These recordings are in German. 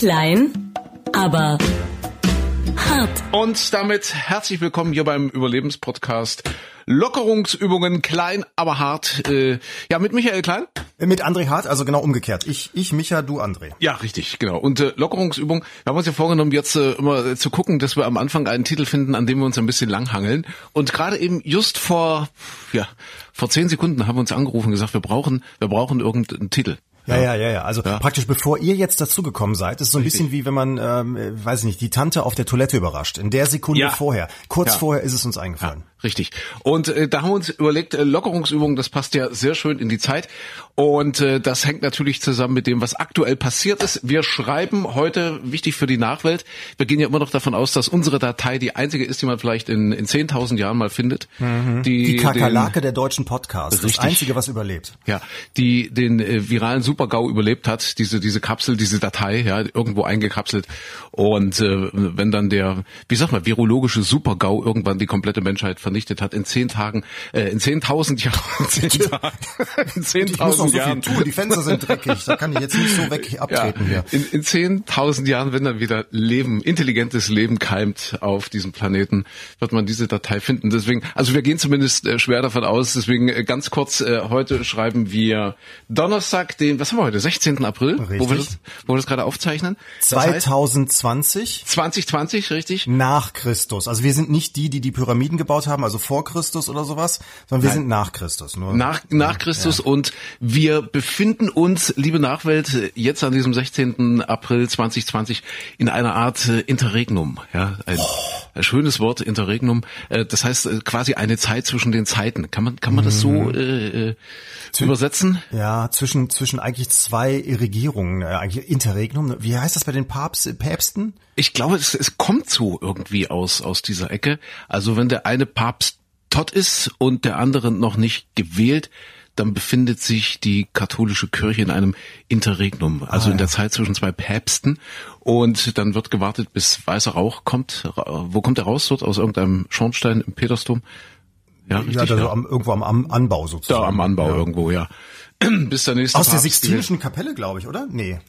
Klein, aber hart. Und damit herzlich willkommen hier beim Überlebenspodcast. Lockerungsübungen klein, aber hart. Äh, ja, mit Michael Klein. Mit André Hart, also genau umgekehrt. Ich, ich, Micha, du, André. Ja, richtig, genau. Und äh, Lockerungsübung, wir haben uns ja vorgenommen, jetzt äh, immer äh, zu gucken, dass wir am Anfang einen Titel finden, an dem wir uns ein bisschen langhangeln. Und gerade eben just vor, ja, vor zehn Sekunden haben wir uns angerufen und gesagt, wir brauchen, wir brauchen irgendeinen Titel. Ja, ja, ja, ja. Also ja. praktisch bevor ihr jetzt dazugekommen seid, ist so ein Richtig. bisschen wie wenn man, ähm, weiß ich nicht, die Tante auf der Toilette überrascht. In der Sekunde ja. vorher, kurz ja. vorher ist es uns eingefallen. Richtig. Und äh, da haben wir uns überlegt, äh, Lockerungsübungen, das passt ja sehr schön in die Zeit. Und äh, das hängt natürlich zusammen mit dem, was aktuell passiert ist. Wir schreiben heute, wichtig für die Nachwelt, wir gehen ja immer noch davon aus, dass unsere Datei die einzige ist, die man vielleicht in, in 10.000 Jahren mal findet. Mhm. Die, die Kakerlake der deutschen Podcasts, das einzige, was überlebt. Ja, die den äh, viralen Supergau überlebt hat, diese diese Kapsel, diese Datei, ja, irgendwo eingekapselt. Und äh, wenn dann der, wie sag mal, virologische Supergau irgendwann die komplette Menschheit vernichtet hat in zehn Tagen, äh, in zehntausend Jahren, zehn Tagen, in zehntausend Jahren. So Die Fenster sind dreckig, da kann ich jetzt nicht so weg abtreten ja, hier. In, in zehntausend Jahren, wenn dann wieder Leben, intelligentes Leben keimt auf diesem Planeten, wird man diese Datei finden. Deswegen, also wir gehen zumindest äh, schwer davon aus. Deswegen äh, ganz kurz, äh, heute schreiben wir Donnerstag, den, was haben wir heute, 16. April, richtig. wo wir das, wo wir das gerade aufzeichnen. Das 2020. 2020, richtig. Nach Christus. Also wir sind nicht die, die die Pyramiden gebaut haben haben, also vor Christus oder sowas, sondern wir Nein. sind nach Christus. Nur nach, nach Christus ja. und wir befinden uns, liebe Nachwelt, jetzt an diesem 16. April 2020 in einer Art äh, Interregnum. Ja, ein, oh. schönes Wort, Interregnum. Äh, das heißt äh, quasi eine Zeit zwischen den Zeiten. Kann man, kann man das so mhm. äh, Zw übersetzen? Ja, zwischen, zwischen eigentlich zwei Regierungen, eigentlich Interregnum. Wie heißt das bei den Papst, Päpsten? Ich glaube, es, es kommt so irgendwie aus, aus dieser Ecke. Also wenn der eine Papst tot ist und der andere noch nicht gewählt, dann befindet sich die katholische Kirche in einem Interregnum, also ah, ja. in der Zeit zwischen zwei Päpsten. Und dann wird gewartet, bis weißer Rauch kommt. Wo kommt er raus? Dort aus irgendeinem Schornstein im Petersdom? Ja, richtig, ja, ja. Am, irgendwo am, am, Anbau sozusagen. Da am Anbau ja. irgendwo, ja. bis der nächste Aus Papst der Sixtinischen Kapelle, glaube ich, oder? Nee.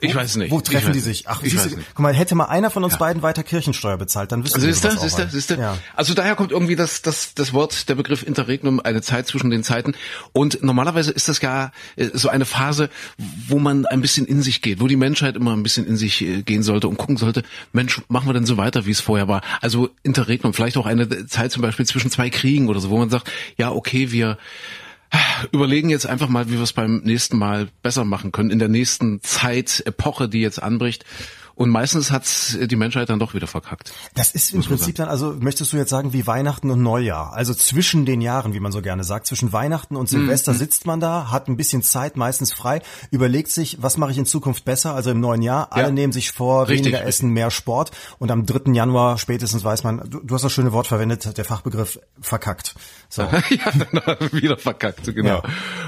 Ich weiß nicht. Wo treffen die sich? Ach, siehst du, guck mal, hätte mal einer von uns ja. beiden weiter Kirchensteuer bezahlt, dann wüssten wir siehst du, siehst du, siehst du. Ja. Also daher kommt irgendwie das, das, das Wort, der Begriff Interregnum, eine Zeit zwischen den Zeiten. Und normalerweise ist das ja äh, so eine Phase, wo man ein bisschen in sich geht, wo die Menschheit immer ein bisschen in sich äh, gehen sollte und gucken sollte, Mensch, machen wir denn so weiter, wie es vorher war? Also Interregnum, vielleicht auch eine Zeit zum Beispiel zwischen zwei Kriegen oder so, wo man sagt, ja, okay, wir, überlegen jetzt einfach mal, wie wir es beim nächsten Mal besser machen können, in der nächsten Zeit, Epoche, die jetzt anbricht. Und meistens hat's die Menschheit dann doch wieder verkackt. Das ist im Prinzip dann, also möchtest du jetzt sagen, wie Weihnachten und Neujahr. Also zwischen den Jahren, wie man so gerne sagt, zwischen Weihnachten und Silvester mhm. sitzt man da, hat ein bisschen Zeit, meistens frei, überlegt sich, was mache ich in Zukunft besser, also im neuen Jahr. Alle ja. nehmen sich vor, Richtig. weniger Essen, mehr Sport. Und am 3. Januar spätestens weiß man, du, du hast das schöne Wort verwendet, der Fachbegriff verkackt. So. ja, wieder verkackt, genau. Ja.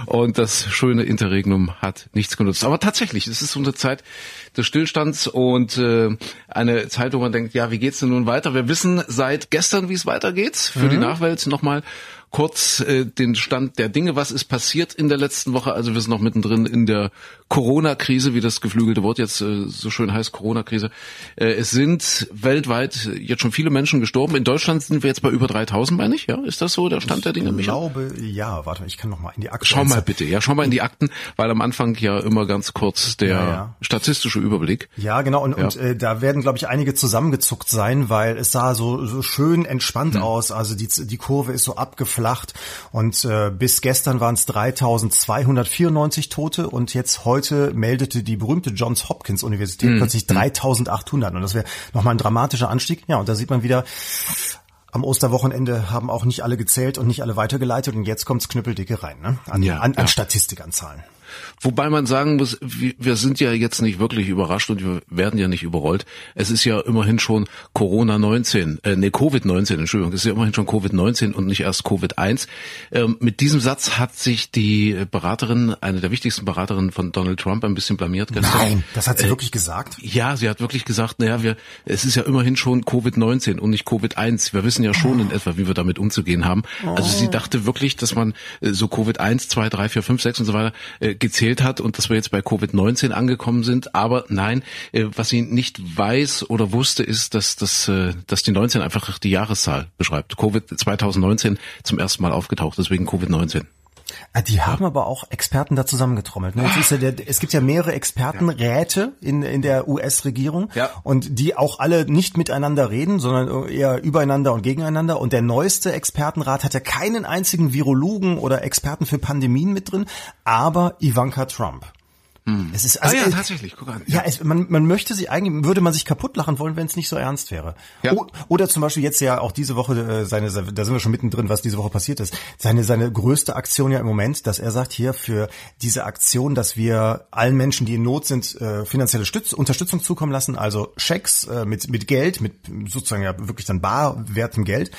Und das schöne Interregnum hat nichts genutzt. Aber tatsächlich, es ist so eine Zeit des Stillstands und äh, eine Zeit, wo man denkt, ja, wie geht's denn nun weiter? Wir wissen seit gestern, wie es weitergeht. Für mhm. die Nachwelt nochmal kurz äh, den Stand der Dinge. Was ist passiert in der letzten Woche? Also wir sind noch mittendrin in der Corona-Krise, wie das geflügelte Wort jetzt äh, so schön heißt, Corona-Krise. Äh, es sind weltweit jetzt schon viele Menschen gestorben. In Deutschland sind wir jetzt bei über 3000, meine ich. Ja, ist das so der Stand der Dinge? Ich glaube, ja. Warte, ich kann noch mal in die Akten. Schau mal bitte, ja, schau mal in die Akten, weil am Anfang ja immer ganz kurz der ja, ja. statistische Überblick. Ja, genau. Und, ja. und äh, da werden, glaube ich, einige zusammengezuckt sein, weil es sah so, so schön entspannt hm. aus. Also die, die Kurve ist so abgeflacht und äh, bis gestern waren es 3294 Tote und jetzt heute meldete die berühmte Johns Hopkins Universität mhm. plötzlich 3800 und das wäre nochmal ein dramatischer Anstieg. Ja, und da sieht man wieder, am Osterwochenende haben auch nicht alle gezählt und nicht alle weitergeleitet und jetzt kommt's knüppeldicke rein, ne? An, ja, an, an ja. Statistikanzahlen. Wobei man sagen muss, wir sind ja jetzt nicht wirklich überrascht und wir werden ja nicht überrollt. Es ist ja immerhin schon Corona-19, äh, nee, Covid-19, Entschuldigung, es ist ja immerhin schon Covid-19 und nicht erst Covid-1. Ähm, mit diesem Satz hat sich die Beraterin, eine der wichtigsten Beraterinnen von Donald Trump, ein bisschen blamiert gestern. Nein, das hat sie äh, wirklich gesagt? Ja, sie hat wirklich gesagt, naja, wir, es ist ja immerhin schon Covid-19 und nicht Covid-1. Wir wissen ja schon oh. in etwa, wie wir damit umzugehen haben. Oh. Also sie dachte wirklich, dass man äh, so Covid-1, 2, 3, 4, 5, 6 und so weiter äh, gezählt hat und dass wir jetzt bei Covid-19 angekommen sind. Aber nein, äh, was sie nicht weiß oder wusste, ist, dass, dass, äh, dass die 19 einfach die Jahreszahl beschreibt. Covid 2019 zum ersten Mal aufgetaucht, deswegen Covid-19. Ah, die haben aber auch Experten da zusammengetrommelt. Ne? Ja der, es gibt ja mehrere Expertenräte in, in der US-Regierung Ja. und die auch alle nicht miteinander reden, sondern eher übereinander und gegeneinander. Und der neueste Expertenrat hat ja keinen einzigen Virologen oder Experten für Pandemien mit drin, aber Ivanka Trump. Es ist also, ah ja, tatsächlich, guck an. Ja, es, man, man möchte sich eigentlich, würde man sich kaputt lachen wollen, wenn es nicht so ernst wäre. Ja. O, oder zum Beispiel jetzt ja auch diese Woche, äh, seine, da sind wir schon mittendrin, was diese Woche passiert ist. Seine, seine größte Aktion ja im Moment, dass er sagt hier für diese Aktion, dass wir allen Menschen, die in Not sind, äh, finanzielle Stütz, Unterstützung zukommen lassen, also Schecks äh, mit, mit Geld, mit sozusagen ja wirklich dann barwertem Geld.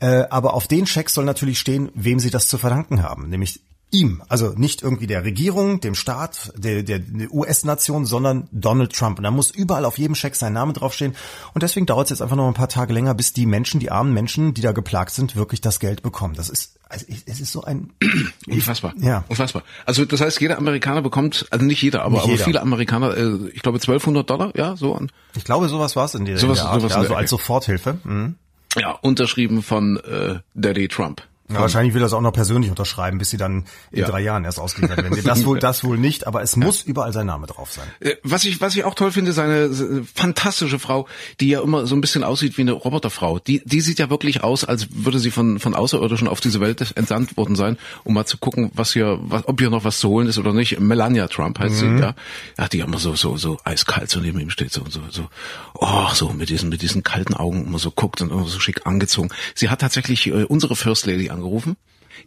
Äh, aber auf den Schecks soll natürlich stehen, wem sie das zu verdanken haben, nämlich ihm, also nicht irgendwie der Regierung, dem Staat, der, der, der US-Nation, sondern Donald Trump. Und da muss überall auf jedem Scheck sein Name draufstehen. Und deswegen dauert es jetzt einfach noch ein paar Tage länger, bis die Menschen, die armen Menschen, die da geplagt sind, wirklich das Geld bekommen. Das ist, also es ist so ein Unfassbar. Ja. Unfassbar. Also das heißt, jeder Amerikaner bekommt, also nicht jeder, aber, Nicht aber jeder. viele Amerikaner, äh, ich glaube 1200 Dollar, ja, so an. Ich glaube, sowas war es in der, Sowas- in der Art, sowas ja, also als. Soforthilfe. Mhm. Ja, unterschrieben von äh, Daddy Trump. Ja, wahrscheinlich will er es auch noch persönlich unterschreiben, bis sie dann in Ja. drei Jahren erst ausgeliefert werden. Das wohl, das wohl nicht, aber es muss überall sein Name drauf sein. Äh, Was ich, was ich auch toll finde, seine fantastische Frau, die ja immer so ein bisschen aussieht wie eine Roboterfrau. Die, die sieht ja wirklich aus, als würde sie von, von Außerirdischen auf diese Welt entsandt worden sein, um mal zu gucken, was hier, was, ob hier noch was zu holen ist oder nicht. Melania Trump heißt sie, ja. Ja, die immer so, so, so eiskalt so neben ihm steht, so, so, so, oh, so mit diesen, mit diesen kalten Augen immer so guckt und immer so schick angezogen. Sie hat tatsächlich äh, unsere First Lady angerufen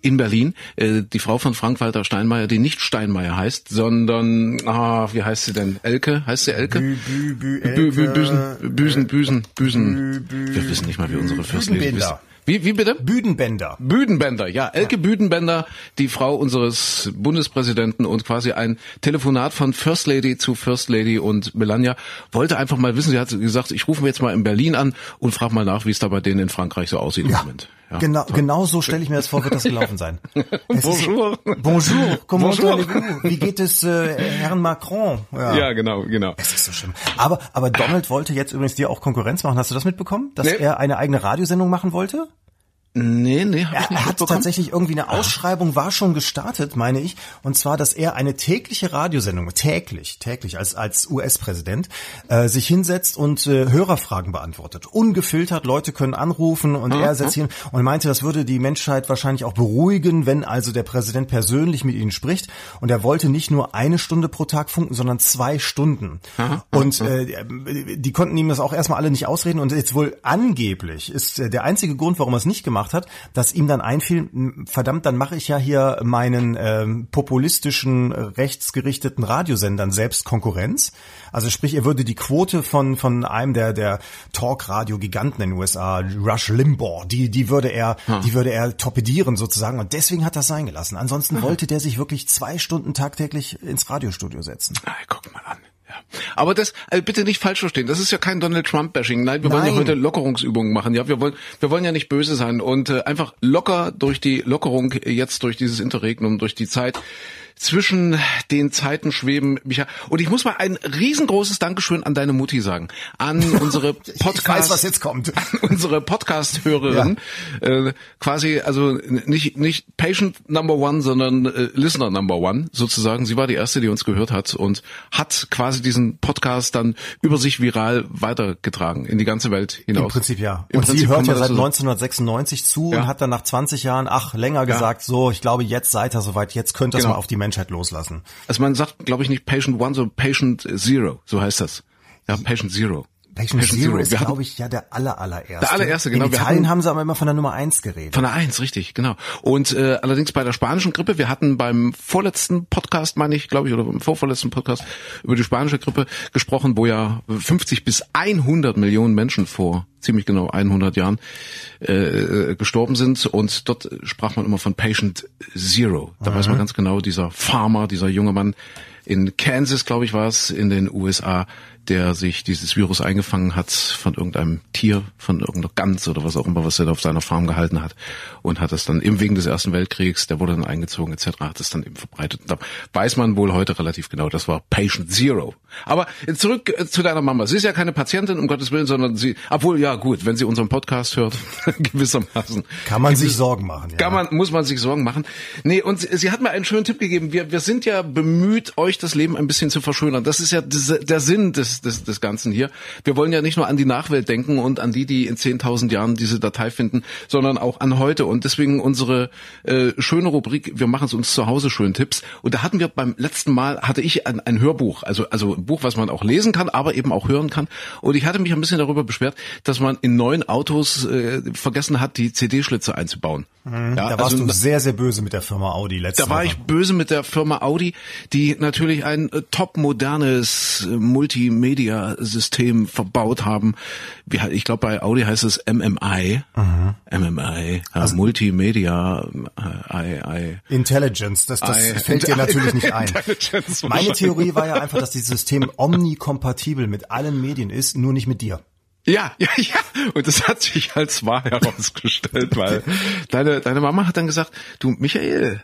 in Berlin, äh, die Frau von Frank-Walter Steinmeier, die nicht Steinmeier heißt, sondern, ah, wie heißt sie denn? Elke? Heißt sie Elke? Bü, bü, bü, Bü, bü, Elke, Büsen, Büsen, Büsen, Büsen. Bü, bü, Wir wissen nicht mal, wie unsere ist. Büdenbender. Wie, wie bitte? Büdenbender. Büdenbender, ja, Elke Büdenbender, die Frau unseres Bundespräsidenten und quasi ein Telefonat von First Lady zu First Lady und Melania wollte einfach mal wissen, sie hat gesagt, ich rufe mir jetzt mal in Berlin an und frage mal nach, wie es da bei denen in Frankreich so aussieht im Moment. Ja. Genau, genau so stelle ich mir das vor, wird das gelaufen sein. Es ist- Bonjour. Bonjour, comment Bonjour. allez-vous? Wie geht es äh, Herrn Macron? Ja, genau, genau. Es ist so schlimm. Aber, aber Donald wollte jetzt übrigens dir auch Konkurrenz machen. Hast du das mitbekommen? Dass Nee. er eine eigene Radiosendung machen wollte? Nee, nee, hab ich Er, nicht er hat tatsächlich irgendwie eine Ausschreibung, war schon gestartet, meine ich, und zwar, dass er eine tägliche Radiosendung, täglich, täglich als, als US-Präsident, äh, sich hinsetzt und äh, Hörerfragen beantwortet. Ungefiltert, Leute können anrufen und er setzt hin und meinte, das würde die Menschheit wahrscheinlich auch beruhigen, wenn also der Präsident persönlich mit ihnen spricht. Und er wollte nicht nur eine Stunde pro Tag funken, sondern zwei Stunden. Und äh, die konnten ihm das auch erstmal alle nicht ausreden. Und jetzt wohl angeblich ist äh, der einzige Grund, warum er es nicht gemacht hat, dass ihm dann einfiel, verdammt, dann mache ich ja hier meinen ähm, populistischen, äh, rechtsgerichteten Radiosendern selbst Konkurrenz. Also sprich, er würde die Quote von von einem der der Talk-Radio-Giganten in den USA, Rush Limbaugh, die die würde er die würde er torpedieren sozusagen. Und deswegen hat er das sein gelassen. Ansonsten wollte der sich wirklich zwei Stunden tagtäglich ins Radiostudio setzen. Ah, guck mal an. Aber das äh, bitte nicht falsch verstehen. Das ist ja kein Donald Trump Bashing. Nein, wir wollen ja Nein. heute Lockerungsübungen machen. Ja, wir wollen wir wollen ja nicht böse sein und äh, einfach locker durch die Lockerung jetzt durch dieses Interregnum, durch die Zeit zwischen den Zeiten schweben, Micha. Und ich muss mal ein riesengroßes Dankeschön an deine Mutti sagen, an unsere Podcast, Ich weiß, was jetzt kommt. unsere Podcast-Hörerin, äh, quasi also nicht nicht Patient Number One, sondern äh, Listener Number One sozusagen. Sie war die erste, die uns gehört hat und hat quasi diesen Podcast dann über sich viral weitergetragen in die ganze Welt hinaus. Im Prinzip ja. Im und Prinzip sie hört ja seit so sagen. 1996 zu Ja. und hat dann nach 20 Jahren, ach, länger gesagt, so, ich glaube, jetzt seid ihr soweit, jetzt könnt ihr es Genau. mal auf die Menschheit loslassen. Also man sagt, glaube ich, nicht Patient One, sondern Patient Zero, so heißt das. Ja, Patient Zero. Patient, Zero ist, Wir hatten- glaube ich, ja der aller, allererste. Der allererste, genau. In Italien hatten- haben sie aber immer von der Nummer eins geredet. Von der Eins, richtig, genau. Und äh, allerdings bei der spanischen Grippe, wir hatten beim vorletzten Podcast, meine ich, glaube ich, oder beim vorvorletzten Podcast über die spanische Grippe gesprochen, wo ja 50 bis 100 Millionen Menschen vor ziemlich genau 100 Jahren äh, gestorben sind. Und dort sprach man immer von Patient Zero. Da mhm. weiß man ganz genau, dieser Farmer, dieser junge Mann in Kansas, glaube ich, war es, in den USA, der sich dieses Virus eingefangen hat von irgendeinem Tier, von irgendeiner Gans oder was auch immer, was er da auf seiner Farm gehalten hat und hat es dann eben wegen des Ersten Weltkriegs, der wurde dann eingezogen etc., hat es dann eben verbreitet. Und da weiß man wohl heute relativ genau, das war Patient Zero. Aber zurück äh, zu deiner Mama. Sie ist ja keine Patientin, um Gottes Willen, sondern sie, obwohl, ja gut, wenn sie unseren Podcast hört, gewissermaßen. Kann man sich Sorgen machen, ja. Kann man, muss man sich Sorgen machen. Nee, und sie, sie hat mir einen schönen Tipp gegeben. Wir, wir sind ja bemüht, euch das Leben ein bisschen zu verschönern. Das ist ja der Sinn des des, des, Ganzen hier. Wir wollen ja nicht nur an die Nachwelt denken und an die, die in 10.000 Jahren diese Datei finden, sondern auch an heute. Und deswegen unsere äh, schöne Rubrik, wir machen es uns zu Hause schön Tipps. Und da hatten wir beim letzten Mal, hatte ich ein, ein Hörbuch, also, also ein Buch, was man auch lesen kann, aber eben auch hören kann. Und ich hatte mich ein bisschen darüber beschwert, dass man in neuen Autos äh, vergessen hat, die CD-Schlitze einzubauen. Mhm, ja, da warst also, du sehr, sehr böse mit der Firma Audi letztes Da war Woche. ich böse mit der Firma Audi, die natürlich ein äh, top modernes äh, Multimedia-System verbaut haben. Wie, ich glaube, bei Audi heißt es MMI. Mhm. MMI, also, Multimedia äh, I, I, Intelligence, das, das I, fällt dir natürlich nicht ein. Meine Theorie war ja einfach, dass dieses System omnikompatibel mit allen Medien ist, nur nicht mit dir. Ja, ja, ja. Und das hat sich als wahr herausgestellt, weil deine, deine Mama hat dann gesagt, du Michael,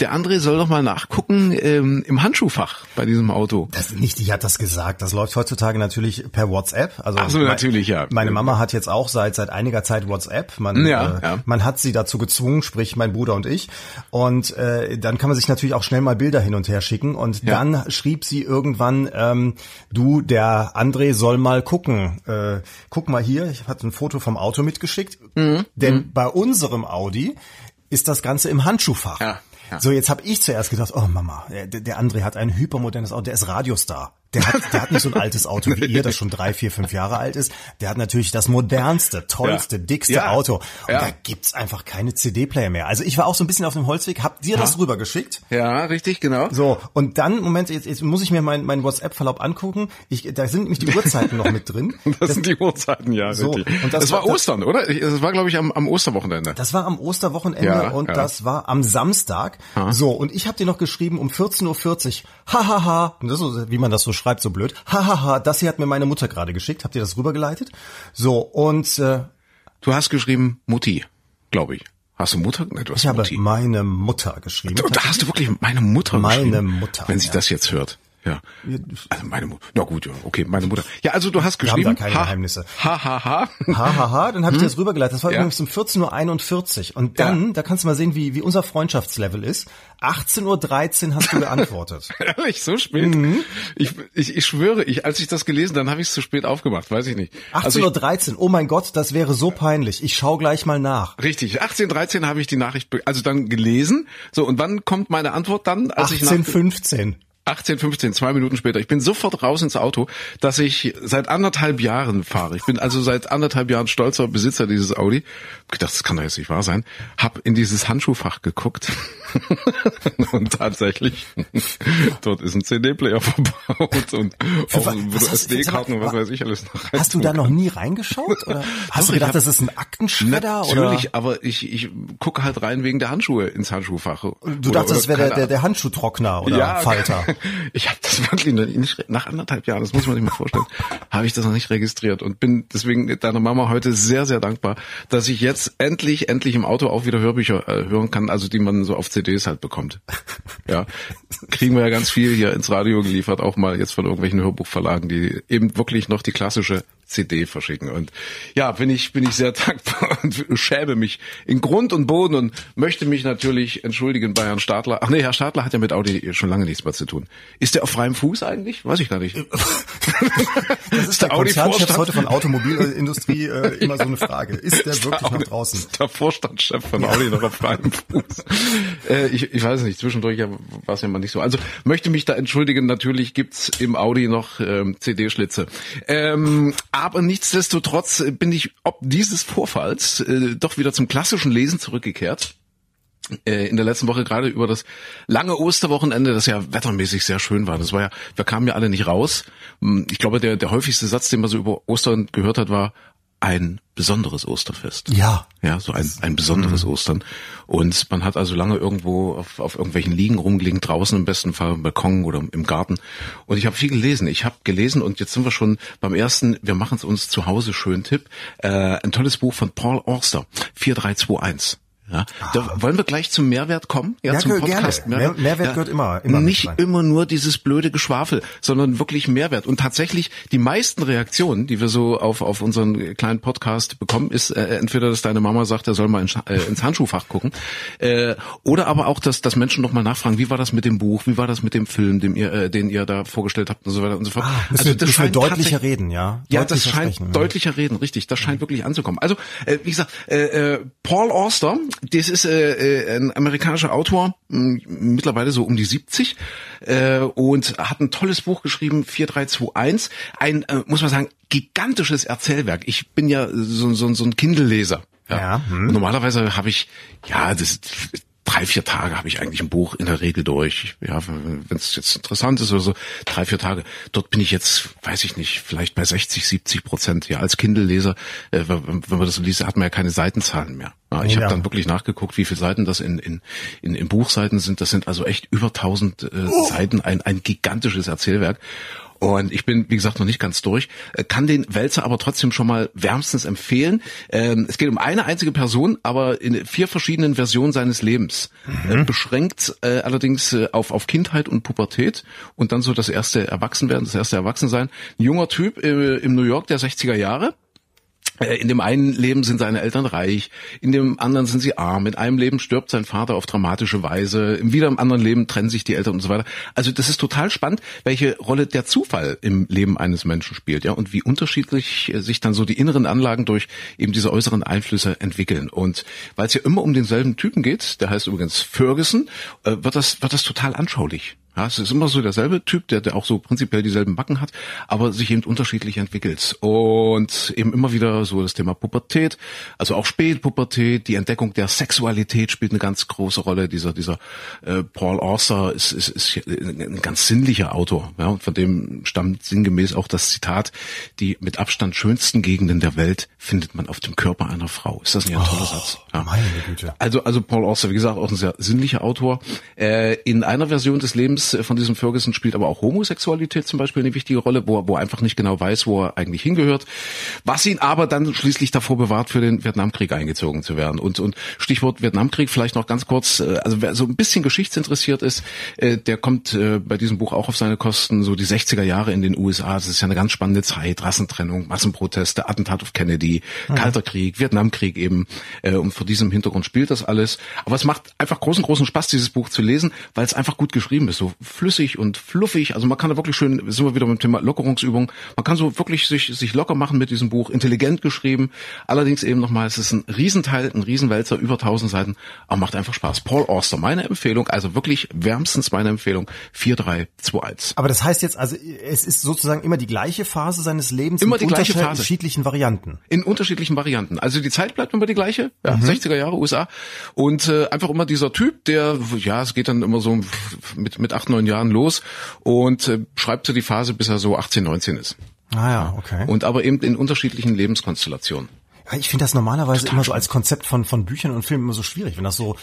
der André soll doch mal nachgucken ähm, im Handschuhfach bei diesem Auto. Das nicht, die hat das gesagt. Das läuft heutzutage natürlich per WhatsApp. Also Ach so, natürlich, ja. Meine Mama hat jetzt auch seit seit einiger Zeit WhatsApp. Man, ja, äh, ja. man hat sie dazu gezwungen, sprich mein Bruder und ich. Und äh, dann kann man sich natürlich auch schnell mal Bilder hin und her schicken. Und ja. dann schrieb sie irgendwann, ähm, du, der André soll mal gucken. Äh, guck mal hier, ich hatte ein Foto vom Auto mitgeschickt. Mhm. Denn mhm. bei unserem Audi ist das Ganze im Handschuhfach. Ja. So, jetzt habe ich zuerst gedacht, oh Mama, der, der André hat ein hypermodernes Auto, der ist Radiostar. Der hat, der hat nicht so ein altes Auto wie ihr, das schon drei, vier, fünf Jahre alt ist. Der hat natürlich das modernste, tollste, ja. dickste ja. Auto. Und ja. da gibt's einfach keine CD-Player mehr. Also ich war auch so ein bisschen auf dem Holzweg. Habt ihr das rübergeschickt? Ja, richtig, genau. So, und dann, Moment, jetzt, jetzt muss ich mir meinen mein WhatsApp-Verlauf angucken. Ich, da sind nämlich die Uhrzeiten noch mit drin. Das, das sind die Uhrzeiten, ja. So, richtig. und das, das war, war Ostern, oder? Das war, glaube ich, am, am Osterwochenende. Das war am Osterwochenende und das war am Samstag. Ha. So, und ich habe dir noch geschrieben um 14.40 Uhr, hahaha, und das ist, wie man das so schreibt, so blöd, hahaha, das hier hat mir meine Mutter gerade geschickt. Habt ihr das rübergeleitet? So, und äh, Du hast geschrieben Mutti, glaube ich. Hast du Mutter? Nein, du hast ich habe Mutti. meine Mutter geschrieben. Da hast du wirklich meine Mutter meine geschrieben. Meine Mutter. Wenn sie ja. das jetzt hört. Ja. Also meine Mutter. Na gut, ja, okay, meine Mutter. Ja, also du hast geschrieben. Wir haben da keine ha, Geheimnisse. Ha, ha, ha. Ha, ha, ha. Dann habe ich hm? das rübergeleitet. Das war ja. übrigens um 14.41 Uhr. Und dann, ja. da kannst du mal sehen, wie, wie unser Freundschaftslevel ist. 18.13 Uhr hast du geantwortet. Ehrlich, so spät? Mhm. Ich, ich, ich schwöre, ich, als ich das gelesen, dann habe ich es zu spät aufgemacht, weiß ich nicht. 18.13 also Uhr, oh mein Gott, das wäre so peinlich. Ich schau gleich mal nach. Richtig, 18.13 Uhr habe ich die Nachricht, also dann gelesen. So, und wann kommt meine Antwort dann? Als 18.15 18, 15, zwei Minuten später. Ich bin sofort raus ins Auto, dass ich seit anderthalb Jahren fahre. Ich bin also seit anderthalb Jahren stolzer Besitzer dieses Audi. Ich gedacht, das kann doch jetzt nicht wahr sein. Hab in dieses Handschuhfach geguckt und tatsächlich, dort ist ein CD-Player verbaut und auch SD-Karten und was weiß ich alles noch. Hast du da noch nie reingeschaut? Oder hast Doch, du gedacht, hab, das ist ein Aktenschredder? Natürlich, oder? aber ich, ich gucke halt rein wegen der Handschuhe ins Handschuhfach. Du oder, dachtest, das wäre der, der, der Handschuhtrockner oder ja, Falter? ich habe das wirklich noch nicht, nach anderthalb Jahren, das muss man sich mal vorstellen, habe ich das noch nicht registriert und bin deswegen deiner Mama heute sehr, sehr dankbar, dass ich jetzt endlich, endlich im Auto auch wieder Hörbücher äh, hören kann, also die man so auf CDs halt bekommt. Ja, kriegen wir ja ganz viel hier ins Radio geliefert, auch mal jetzt von irgendwelchen Hörbuchverlagen, die eben wirklich noch die klassische CD verschicken. Und ja, bin ich, bin ich sehr dankbar und schäme mich in Grund und Boden und möchte mich natürlich entschuldigen bei Herrn Stadler. Ach nee, Herr Stadler hat ja mit Audi schon lange nichts mehr zu tun. Ist der auf freiem Fuß eigentlich? Weiß ich gar nicht. Das ist der, der Konzernchef heute von Automobilindustrie äh, immer so eine Frage. Ist der wirklich der noch draußen? Ist der Vorstandschef von Audi noch auf freiem Fuß? äh, ich, ich weiß nicht, zwischendurch war es ja mal nicht so. Also möchte mich da entschuldigen, natürlich gibt's im Audi noch ähm, CD-Schlitze. Ähm, aber nichtsdestotrotz bin ich ob dieses Vorfalls äh, doch wieder zum klassischen Lesen zurückgekehrt in der letzten Woche gerade über das lange Osterwochenende, das ja wettermäßig sehr schön war. Das war ja, wir kamen ja alle nicht raus. Hm, ich glaube, der, der häufigste Satz, den man so über Ostern gehört hat, war, ein besonderes Osterfest. Ja. Ja, so ein, ein besonderes mhm. Ostern. Und man hat also lange irgendwo auf, auf irgendwelchen Liegen rumgelegen, draußen im besten Fall im Balkon oder im Garten. Und ich habe viel gelesen. Ich habe gelesen und jetzt sind wir schon beim ersten, wir machen es uns zu Hause schön Tipp. Äh, ein tolles Buch von Paul Auster, 4321. Ja, da wollen wir gleich zum Mehrwert kommen, ja, ja zum Podcast. Gerne. Mehrwert, Mehrwert ja, gehört immer, immer nicht immer nur dieses blöde Geschwafel, sondern wirklich Mehrwert. Und tatsächlich die meisten Reaktionen, die wir so auf auf unseren kleinen Podcast bekommen, ist äh, entweder, dass deine Mama sagt, er soll mal ins, äh, ins Handschuhfach gucken, äh, oder aber auch, dass dass Menschen noch mal nachfragen, wie war das mit dem Buch, wie war das mit dem Film, den ihr äh, den ihr da vorgestellt habt und so weiter und so fort. Ah, also das scheint deutlicher reden, ja. Ja, das scheint sprechen, deutlicher reden, richtig. Das scheint wirklich anzukommen. Also äh, wie gesagt, äh, äh, Paul Auster das ist äh, äh, ein amerikanischer Autor, mittlerweile so um die 70 äh, und hat ein tolles Buch geschrieben, 4321. Ein, äh, muss man sagen, gigantisches Erzählwerk. Ich bin ja so, so, so ein Kindle-Leser. Ja. ja hm. Normalerweise habe ich, ja, das drei, vier Tage habe ich eigentlich ein Buch in der Regel durch. Ja, wenn es jetzt interessant ist oder so, drei, vier Tage. Dort bin ich jetzt, weiß ich nicht, vielleicht bei 60, 70 Prozent. Ja, als Kindle-Leser, äh, wenn man das so liest, hat man ja keine Seitenzahlen mehr. Ja, ich ja. habe dann wirklich nachgeguckt, wie viele Seiten das in, in, in, in Buchseiten sind. Das sind also echt über 1000 äh, oh. Seiten, ein, ein gigantisches Erzählwerk. Und ich bin, wie gesagt, noch nicht ganz durch, äh, kann den Wälzer aber trotzdem schon mal wärmstens empfehlen. Ähm, es geht um eine einzige Person, aber in vier verschiedenen Versionen seines Lebens. Äh, mhm. Beschränkt äh, allerdings auf, auf Kindheit und Pubertät und dann so das erste Erwachsenwerden, das erste Erwachsensein. Ein junger Typ im New York der 60er Jahre äh, in dem einen Leben sind seine Eltern reich, in dem anderen sind sie arm, in einem Leben stirbt sein Vater auf dramatische Weise, im wieder im anderen Leben trennen sich die Eltern und so weiter. Also das ist total spannend, welche Rolle der Zufall im Leben eines Menschen spielt, ja, und wie unterschiedlich äh, sich dann so die inneren Anlagen durch eben diese äußeren Einflüsse entwickeln. Und weil es ja immer um denselben Typen geht, der heißt übrigens Ferguson, äh, wird das, wird das total anschaulich. Ja, es ist immer so derselbe Typ, der, der auch so prinzipiell dieselben Backen hat, aber sich eben unterschiedlich entwickelt. Und eben immer wieder so das Thema Pubertät, also auch Spätpubertät, die Entdeckung der Sexualität spielt eine ganz große Rolle. Dieser, dieser äh, Paul Auster ist, ist, ist ein ganz sinnlicher Autor. Ja, und von dem stammt sinngemäß auch das Zitat, die mit Abstand schönsten Gegenden der Welt findet man auf dem Körper einer Frau. Ist das nicht ein toller oh, Satz? Ja. Meine Güte. Also, also Paul Auster, wie gesagt, auch ein sehr sinnlicher Autor. Äh, in einer Version des Lebens Lebens von diesem Ferguson spielt aber auch Homosexualität zum Beispiel eine wichtige Rolle, wo, wo er einfach nicht genau weiß, wo er eigentlich hingehört, was ihn aber dann schließlich davor bewahrt, für den Vietnamkrieg eingezogen zu werden. Und, und Stichwort Vietnamkrieg vielleicht noch ganz kurz, äh, also wer so ein bisschen geschichtsinteressiert ist, äh, der kommt äh, bei diesem Buch auch auf seine Kosten, so die 60er Jahre in den USA, das ist ja eine ganz spannende Zeit, Rassentrennung, Massenproteste, Attentat auf Kennedy, mhm. Kalter Krieg, Vietnamkrieg eben, und vor diesem Hintergrund spielt das alles. Aber es macht einfach großen, großen Spaß, dieses Buch zu lesen, weil es einfach gut geschrieben ist, so flüssig und fluffig. Also man kann da wirklich schön, sind wir wieder beim Thema Lockerungsübung, man kann so wirklich sich, sich locker machen mit diesem Buch, intelligent geschrieben. Allerdings eben nochmal, es ist ein Riesenteil, ein Riesenwälzer, über 1000 Seiten, aber macht einfach Spaß. Paul Auster, meine Empfehlung, also wirklich wärmstens meine Empfehlung, 4321. Aber das heißt jetzt, also es ist sozusagen immer die gleiche Phase seines Lebens immer die gleiche Phase. unterschiedlichen Varianten. In unterschiedlichen Varianten. Also die Zeit bleibt immer die gleiche, ja, mhm. 60er Jahre USA und äh, einfach immer dieser Typ, der, ja, es geht dann immer so mit, mit acht, neun Jahren los und äh, schreibt so die Phase, bis er so 18, 19 ist. Ah ja, okay. Und aber eben in unterschiedlichen Lebenskonstellationen. Ja, ich finde das normalerweise Total immer so als Konzept von, von Büchern und Filmen immer so schwierig, wenn das so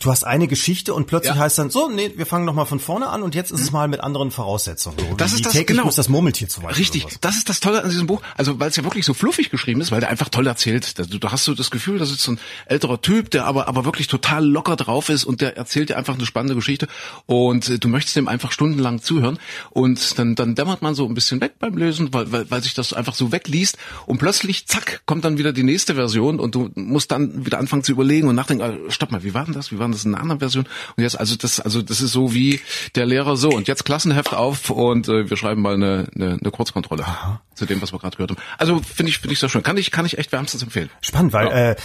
du hast eine Geschichte und plötzlich ja. heißt dann so, nee, wir fangen noch mal von vorne an und jetzt ist es mal mit anderen Voraussetzungen. Das ist das genau. das Murmeltier zum Beispiel. Richtig, das ist das Tolle an diesem Buch. Also weil es ja wirklich so fluffig geschrieben ist, weil der einfach toll erzählt. Du, du hast so das Gefühl, das ist so ein älterer Typ, der aber aber wirklich total locker drauf ist und der erzählt dir einfach eine spannende Geschichte und äh, du möchtest dem einfach stundenlang zuhören und dann dann dämmert man so ein bisschen weg beim Lösen, weil weil, weil sich das einfach so wegliest und plötzlich zack kommt dann wieder die nächste Version und du musst dann wieder anfangen zu überlegen und nachdenken, ah, stopp mal, wie war denn das? Wie war denn das in einer anderen Version. Und jetzt, also das, also das ist so wie der Lehrer so und jetzt Klassenheft auf und äh, wir schreiben mal eine, eine, eine Kurzkontrolle Aha. zu dem, was wir gerade gehört haben. Also finde ich, finde ich sehr schön. Kann ich, kann ich echt wärmstens empfehlen. Spannend, weil ja. äh,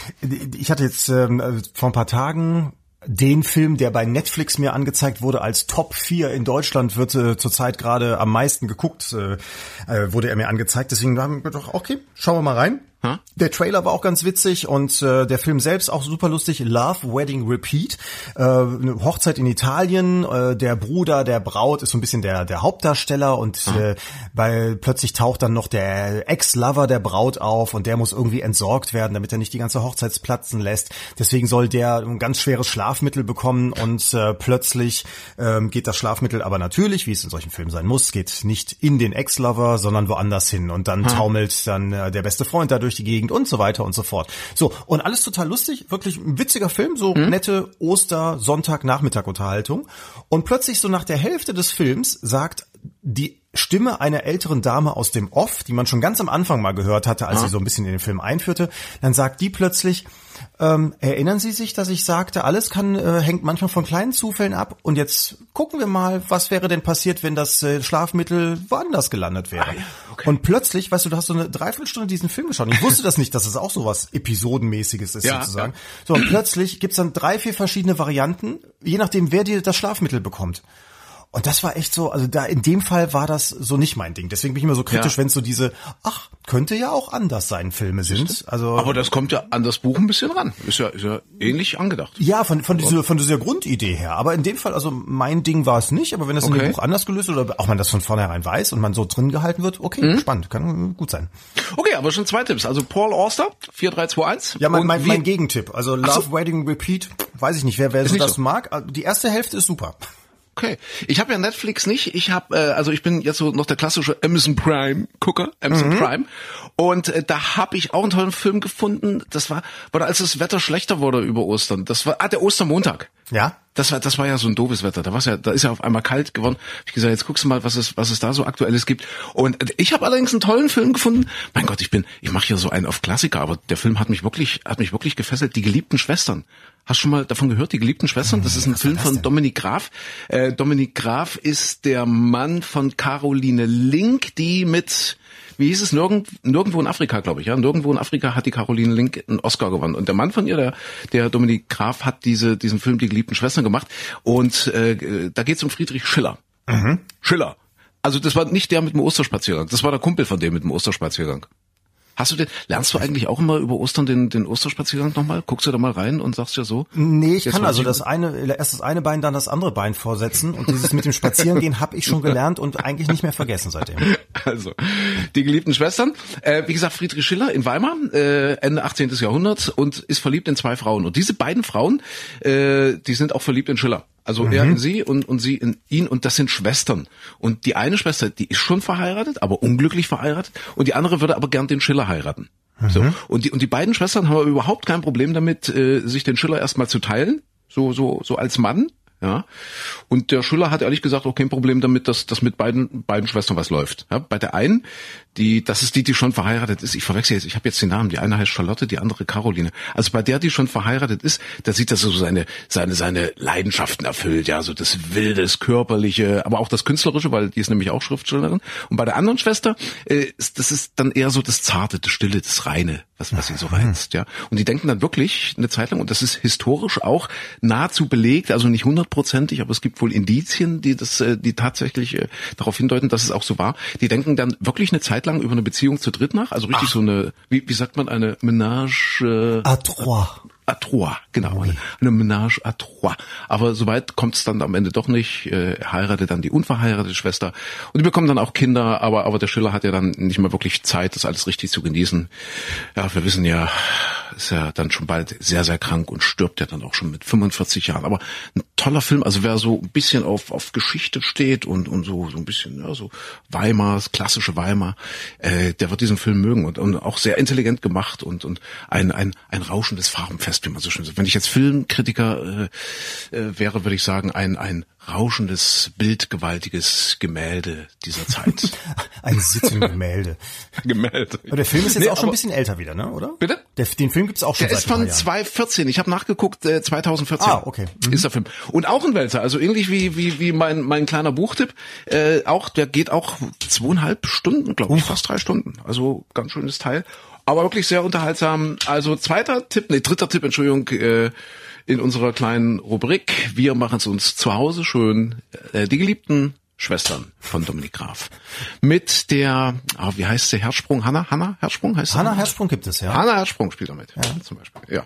ich hatte jetzt ähm, vor ein paar Tagen den Film, der bei Netflix mir angezeigt wurde als Top 4 in Deutschland, wird äh, zurzeit gerade am meisten geguckt, äh, äh, wurde er mir angezeigt. Deswegen haben wir gedacht, okay, schauen wir mal rein. Der Trailer war auch ganz witzig und äh, der Film selbst auch super lustig. Love Wedding Repeat, äh, eine Hochzeit in Italien. Äh, der Bruder der Braut ist so ein bisschen der der Hauptdarsteller und äh, weil plötzlich taucht dann noch der Ex-Lover der Braut auf und der muss irgendwie entsorgt werden, damit er nicht die ganze Hochzeit platzen lässt. Deswegen soll der ein ganz schweres Schlafmittel bekommen und äh, plötzlich ähm, geht das Schlafmittel aber natürlich, wie es in solchen Filmen sein muss, geht nicht in den Ex-Lover, sondern woanders hin und dann taumelt dann äh, der beste Freund dadurch durch die Gegend und so weiter und so fort. So, und alles total lustig, wirklich ein witziger Film, so nette Oster, Sonntag, Nachmittag Unterhaltung. Und plötzlich so nach der Hälfte des Films sagt die Stimme einer älteren Dame aus dem Off, die man schon ganz am Anfang mal gehört hatte, als sie so ein bisschen in den Film einführte, dann sagt die plötzlich, ähm, erinnern Sie sich, dass ich sagte, alles kann äh, hängt manchmal von kleinen Zufällen ab und jetzt gucken wir mal, was wäre denn passiert, wenn das äh, Schlafmittel woanders gelandet wäre. Okay. Und plötzlich, weißt du, du hast so eine Dreiviertelstunde diesen Film geschaut. Ich wusste das nicht, dass es auch so was Episodenmäßiges ist Ja, sozusagen. So, und plötzlich gibt's dann drei, vier verschiedene Varianten, je nachdem, wer dir das Schlafmittel bekommt. Und das war echt so, also da in dem Fall war das so nicht mein Ding. Deswegen bin ich immer so kritisch, Ja. wenn so diese, ach, könnte ja auch anders sein, Filme sind. Also Aber das kommt ja an das Buch ein bisschen ran. Ist ja, ist ja ähnlich angedacht. ja, von, von, dieser, von dieser Grundidee her. Aber in dem Fall, also mein Ding war es nicht, aber wenn das in Okay. dem Buch anders gelöst wird oder auch man das von vornherein weiß und man so drin gehalten wird, okay, Mhm. spannend, kann gut sein. Okay, aber schon zwei Tipps. Also Paul Auster, 4321. Ja, mein, mein, mein Gegentipp. Also Love so. Wedding Repeat, weiß ich nicht, wer, wer das so. mag. Also Die erste Hälfte ist super. Okay, ich habe ja Netflix nicht. Ich habe, äh, also ich bin jetzt so noch der klassische Amazon Prime Gucker, Amazon Prime, und äh, da habe ich auch einen tollen Film gefunden. Das war, war als das Wetter schlechter wurde über Ostern. Das war, ah, der Ostermontag. Ja? Das war, das war ja so ein doofes Wetter. Da war's ja, da ist ja auf einmal kalt geworden. Hab ich gesagt, jetzt guckst du mal, was es, was es da so aktuelles gibt. Und ich habe allerdings einen tollen Film gefunden. Mein Gott, ich bin, ich mache hier so einen auf Klassiker, aber der Film hat mich wirklich, hat mich wirklich gefesselt. Die geliebten Schwestern. Hast du schon mal davon gehört? Die geliebten Schwestern. Das ist ein Film von Dominik Graf. Äh, Dominik Graf ist der Mann von Caroline Link, die mit wie hieß es, nirgend, nirgendwo in Afrika, glaube ich, ja, nirgendwo in Afrika hat die Caroline Link einen Oscar gewonnen. Und der Mann von ihr, der, der Dominik Graf, hat diese, diesen Film Die geliebten Schwestern gemacht. Und äh, da geht es um Friedrich Schiller. Schiller. Also das war nicht der mit dem Osterspaziergang, das war der Kumpel von dem mit dem Osterspaziergang. Hast du den, lernst du eigentlich auch immer über Ostern den, den Osterspaziergang nochmal? Guckst du da mal rein und sagst ja so? Nee, ich kann also das eine, erst das eine Bein, dann das andere Bein vorsetzen. Und dieses mit dem Spazierengehen habe ich schon gelernt und eigentlich nicht mehr vergessen seitdem. Also, die geliebten Schwestern. Äh, wie gesagt, Friedrich Schiller in Weimar, äh, Ende 18. Jahrhunderts und ist verliebt in zwei Frauen. Und diese beiden Frauen, äh, die sind auch verliebt in Schiller. Also er in sie und, und sie in ihn und das sind Schwestern. Und die eine Schwester, die ist schon verheiratet, aber unglücklich verheiratet und die andere würde aber gern den Schiller heiraten. So. Und die, und die beiden Schwestern haben aber überhaupt kein Problem damit, äh, sich den Schiller erstmal zu teilen, so, so, so als Mann. Ja. Und der Schiller hat ehrlich gesagt auch kein Problem damit, dass, dass mit beiden, beiden Schwestern was läuft. Ja, bei der einen, die, das ist die, die schon verheiratet ist. Ich verwechsel jetzt, ich habe jetzt den Namen. Die eine heißt Charlotte, die andere Caroline. Also bei der, die schon verheiratet ist, da sieht das so seine, seine, seine Leidenschaften erfüllt. Ja, so das Wilde, das Körperliche, aber auch das Künstlerische, weil die ist nämlich auch Schriftstellerin. Und bei der anderen Schwester, äh, ist, das ist dann eher so das Zarte, das Stille, das Reine, was, was sie so reizt. Ja. Und die denken dann wirklich eine Zeit lang, und das ist historisch auch nahezu belegt, also nicht hundertprozentig, aber es gibt wohl Indizien, die das, äh, die tatsächlich äh, darauf hindeuten, dass es auch so war. Die denken dann wirklich eine Zeit lang über eine Beziehung zu dritt nach, also richtig so eine, wie, wie sagt man, eine Menage À trois. à trois, genau, eine, eine Menage à trois. Aber soweit kommt es dann am Ende doch nicht. Äh, Er heiratet dann die unverheiratete Schwester und die bekommen dann auch Kinder, aber aber der Schiller hat ja dann nicht mehr wirklich Zeit, das alles richtig zu genießen. Ja, wir wissen ja, ist ja dann schon bald sehr sehr krank und stirbt ja dann auch schon mit 45 Jahren. Aber ein toller Film, also wer so ein bisschen auf auf Geschichte steht und und so so ein bisschen ja so Weimar, klassische Weimar, äh, der wird diesen Film mögen und, und auch sehr intelligent gemacht und und ein ein ein rauschendes Farbenfest, wie man so schön sagt. Wenn ich jetzt Filmkritiker äh, äh, wäre, würde ich sagen, ein ein rauschendes, bildgewaltiges Gemälde dieser Zeit. Ein Sittengemälde. Gemälde. Aber der Film ist jetzt Nee, auch schon ein bisschen älter wieder, ne? Oder? Bitte? Der, den Film gibt's auch schon Der seit ist von Jahren. 2014. Ich habe nachgeguckt, äh, 2014. Ah, okay. Mhm. Ist der Film. Und auch ein Wälzer, also ähnlich wie wie wie mein mein kleiner Buchtipp. Äh, auch der geht auch zweieinhalb Stunden, glaube ich, fast drei Stunden. Also ganz schönes Teil. Aber wirklich sehr unterhaltsam. Also zweiter Tipp, nee, dritter Tipp, Entschuldigung, äh, in unserer kleinen Rubrik. Wir machen es uns zu Hause schön. Äh, die geliebten Schwestern von Dominik Graf. Mit der, oh, wie heißt sie, Herzsprung? Hanna? Hanna Herzsprung heißt Hanna Herzsprung gibt es, ja. Hanna Herzsprung spielt damit, ja. zum Beispiel. Ja,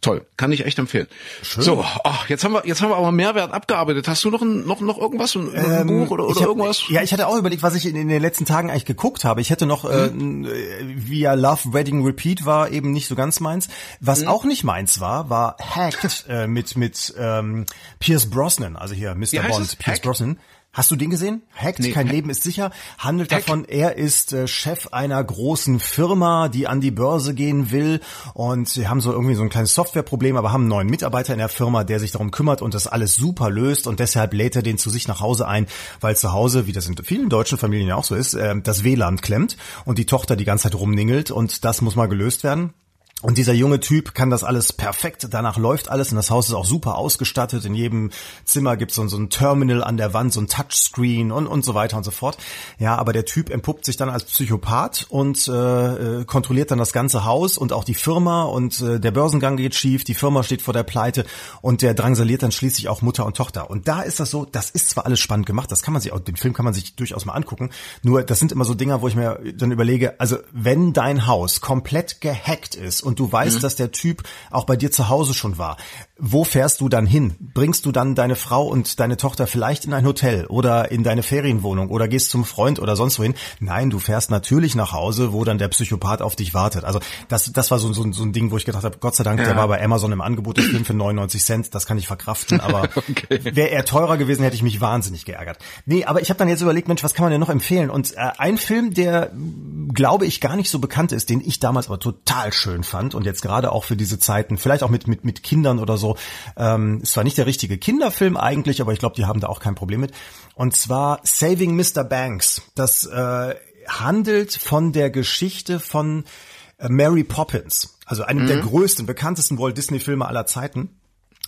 toll. Kann ich echt empfehlen. Schön. So, oh, jetzt haben wir, jetzt haben wir aber Mehrwert abgearbeitet. Hast du noch ein, noch, noch irgendwas, ein, ähm, Buch oder, oder hab, irgendwas? Ja, ich hatte auch überlegt, was ich in, in, den letzten Tagen eigentlich geguckt habe. Ich hätte noch, mhm. äh, via Love Wedding Repeat war eben nicht so ganz meins. Was mhm. auch nicht meins war, war Hacked äh, mit, mit ähm, Pierce Brosnan, also hier Mr. Bond, Pierce Hack? Brosnan. Hast du den gesehen? Hackt, nee, kein. Leben ist sicher, handelt Hack. davon, er ist äh, Chef einer großen Firma, die an die Börse gehen will und sie haben so irgendwie so ein kleines Softwareproblem, aber haben einen neuen Mitarbeiter in der Firma, der sich darum kümmert und das alles super löst und deshalb lädt er den zu sich nach Hause ein, weil zu Hause, wie das in vielen deutschen Familien ja auch so ist, äh, das WLAN klemmt und die Tochter die ganze Zeit rumningelt und das muss mal gelöst werden. Und dieser junge Typ kann das alles perfekt. Danach läuft alles und das Haus ist auch super ausgestattet. In jedem Zimmer gibt es so, so ein Terminal an der Wand, so ein Touchscreen und, und so weiter und so fort. Ja, aber der Typ entpuppt sich dann als Psychopath und äh, kontrolliert dann das ganze Haus und auch die Firma und äh, der Börsengang geht schief, die Firma steht vor der Pleite und der drangsaliert dann schließlich auch Mutter und Tochter. Und da ist das so, das ist zwar alles spannend gemacht, das kann man sich auch, den Film kann man sich durchaus mal angucken. Nur das sind immer so Dinger, wo ich mir dann überlege, also wenn dein Haus komplett gehackt ist und du weißt, mhm. dass der Typ auch bei dir zu Hause schon war. Wo fährst du dann hin? Bringst du dann deine Frau und deine Tochter vielleicht in ein Hotel oder in deine Ferienwohnung oder gehst zum Freund oder sonst wohin? Nein, du fährst natürlich nach Hause, wo dann der Psychopath auf dich wartet. Also das, das war so, so, so ein Ding, wo ich gedacht habe, Gott sei Dank, ja. der war bei Amazon im Angebot, der Film für 99 Cent, das kann ich verkraften, aber okay. wäre er teurer gewesen, hätte ich mich wahnsinnig geärgert. Nee, aber ich habe dann jetzt überlegt, Mensch, was kann man denn noch empfehlen? Und äh, ein Film, der, glaube ich, gar nicht so bekannt ist, den ich damals aber total schön fand, fand und jetzt gerade auch für diese Zeiten, vielleicht auch mit, mit, mit Kindern oder so, ähm, ist zwar nicht der richtige Kinderfilm eigentlich, aber ich glaube, die haben da auch kein Problem mit. Und zwar Saving Mr. Banks. Das äh, handelt von der Geschichte von äh, Mary Poppins, also einem mhm. der größten, bekanntesten Walt Disney Filme aller Zeiten.